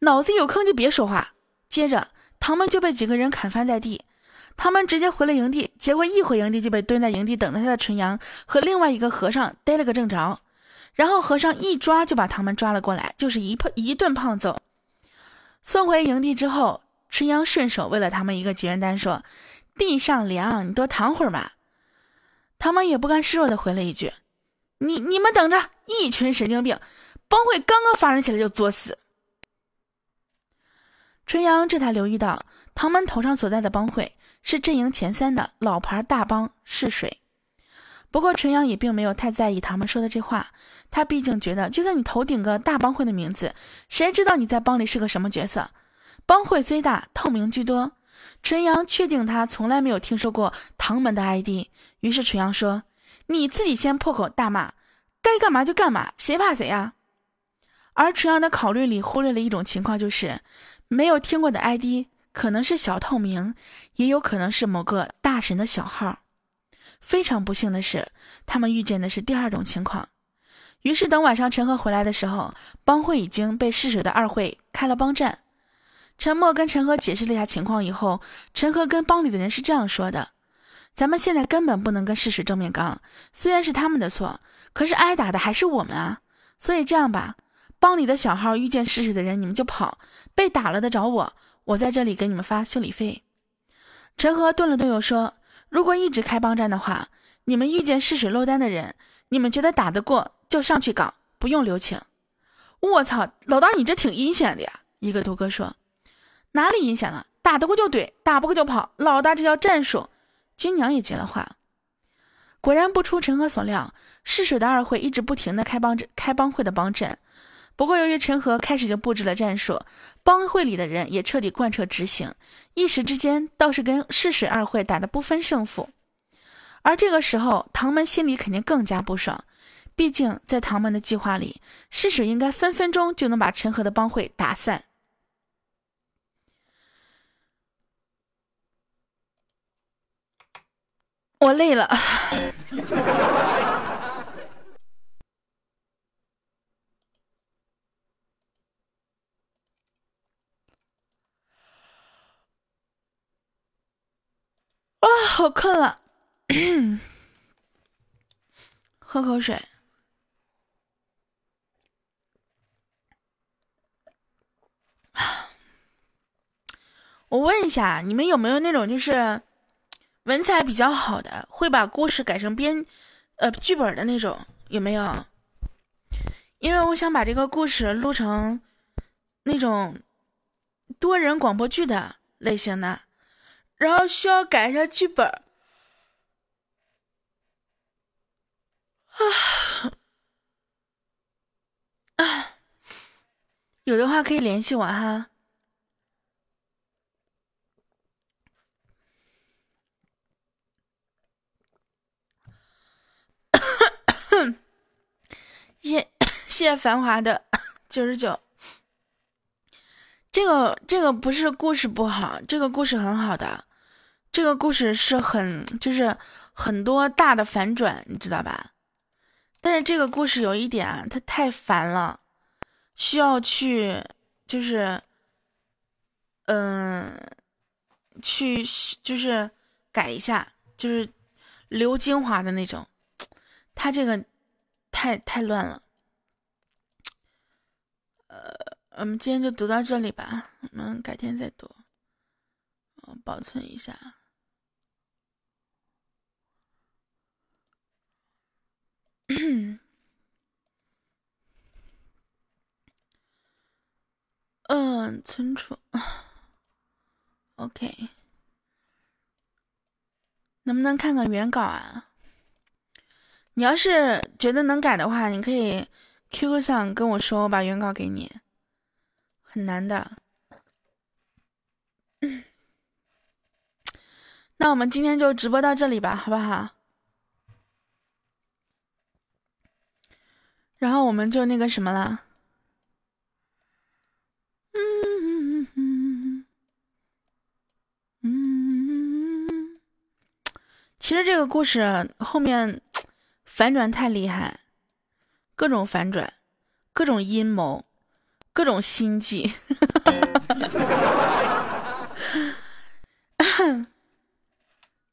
脑子有坑就别说话。”接着唐门就被几个人砍翻在地，唐门直接回了营地，结果一回营地就被蹲在营地等着他的纯阳和另外一个和尚逮了个正着，然后和尚一抓就把唐门抓了过来，就是一胖一顿胖揍。送回营地之后，纯阳顺手喂了他们一个结缘丹，说：“地上凉，你多躺会儿吧。”唐门也不甘示弱的回了一句：“你你们等着，一群神经病，帮会刚刚发展起来就作死。”纯阳这才留意到，唐门头上所在的帮会是阵营前三的老牌大帮逝水。不过纯阳也并没有太在意唐门说的这话，他毕竟觉得，就算你头顶个大帮会的名字，谁知道你在帮里是个什么角色？帮会虽大，透明居多。纯阳确定他从来没有听说过唐门的 ID，于是纯阳说：“你自己先破口大骂，该干嘛就干嘛，谁怕谁呀？”而纯阳的考虑里忽略了一种情况，就是没有听过的 ID 可能是小透明，也有可能是某个大神的小号。非常不幸的是，他们遇见的是第二种情况。于是等晚上陈赫回来的时候，帮会已经被试水的二会开了帮战。陈默跟陈赫解释了一下情况以后，陈赫跟帮里的人是这样说的：“咱们现在根本不能跟试水正面刚，虽然是他们的错，可是挨打的还是我们啊。所以这样吧，帮里的小号遇见试水的人，你们就跑，被打了的找我，我在这里给你们发修理费。”陈赫顿了顿，又说。如果一直开帮战的话，你们遇见试水漏单的人，你们觉得打得过就上去搞，不用留情。我操，老大你这挺阴险的呀！一个毒哥说：“哪里阴险了？打得过就怼，打不过就跑。老大这叫战术。”军娘也接了话。果然不出陈和所料，试水的二会一直不停的开帮开帮会的帮阵。不过由于陈和开始就布置了战术，帮会里的人也彻底贯彻执行，一时之间倒是跟试水二会打得不分胜负。而这个时候，唐门心里肯定更加不爽，毕竟在唐门的计划里，试水应该分分钟就能把陈和的帮会打散。我累了。啊，好困了，[CLEARS THROAT] 喝口水。[SIGHS] 我问一下，你们有没有那种就是文采比较好的，会把故事改成编呃剧本的那种？有没有？因为我想把这个故事录成那种多人广播剧的类型的。然后需要改一下剧本啊啊！有的话可以联系我哈。[COUGHS] [COUGHS] 谢谢繁华的 [COUGHS] 九十九。这个这个不是故事不好，这个故事很好的。这个故事是很，就是很多大的反转，你知道吧？但是这个故事有一点啊，它太烦了，需要去，就是，嗯，去就是改一下，就是留精华的那种。它这个太太乱了。呃，我们今天就读到这里吧，我们改天再读，保存一下。[COUGHS] 嗯，存储。[COUGHS] OK，能不能看看原稿啊？你要是觉得能改的话，你可以 QQ 上跟我说，我把原稿给你。很难的。[COUGHS] 那我们今天就直播到这里吧，好不好？然后我们就那个什么了，嗯嗯嗯嗯得这个故事后面反转太厉害，各种反转，各种阴谋，各种心计。[LAUGHS]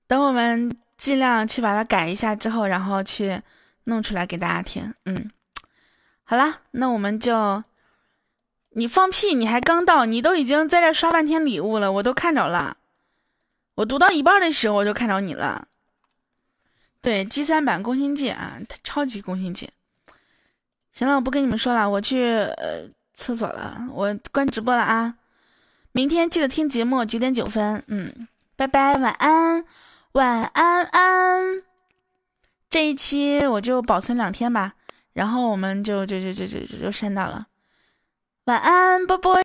等我们尽量去把它改一下之后，然后去弄出来给大家听。嗯，好了，那我们就。你放屁！你还刚到，你都已经在这刷半天礼物了，我都看着了。我读到一半的时候，我就看着你了。对，G 三版攻心计啊，超级攻心计。行了，我不跟你们说了，我去呃厕所了，我关直播了啊。明天记得听节目，九点九分。嗯，拜拜，晚安，晚安安。这一期我就保存两天吧，然后我们就就就就就就删掉了。晚安，波波。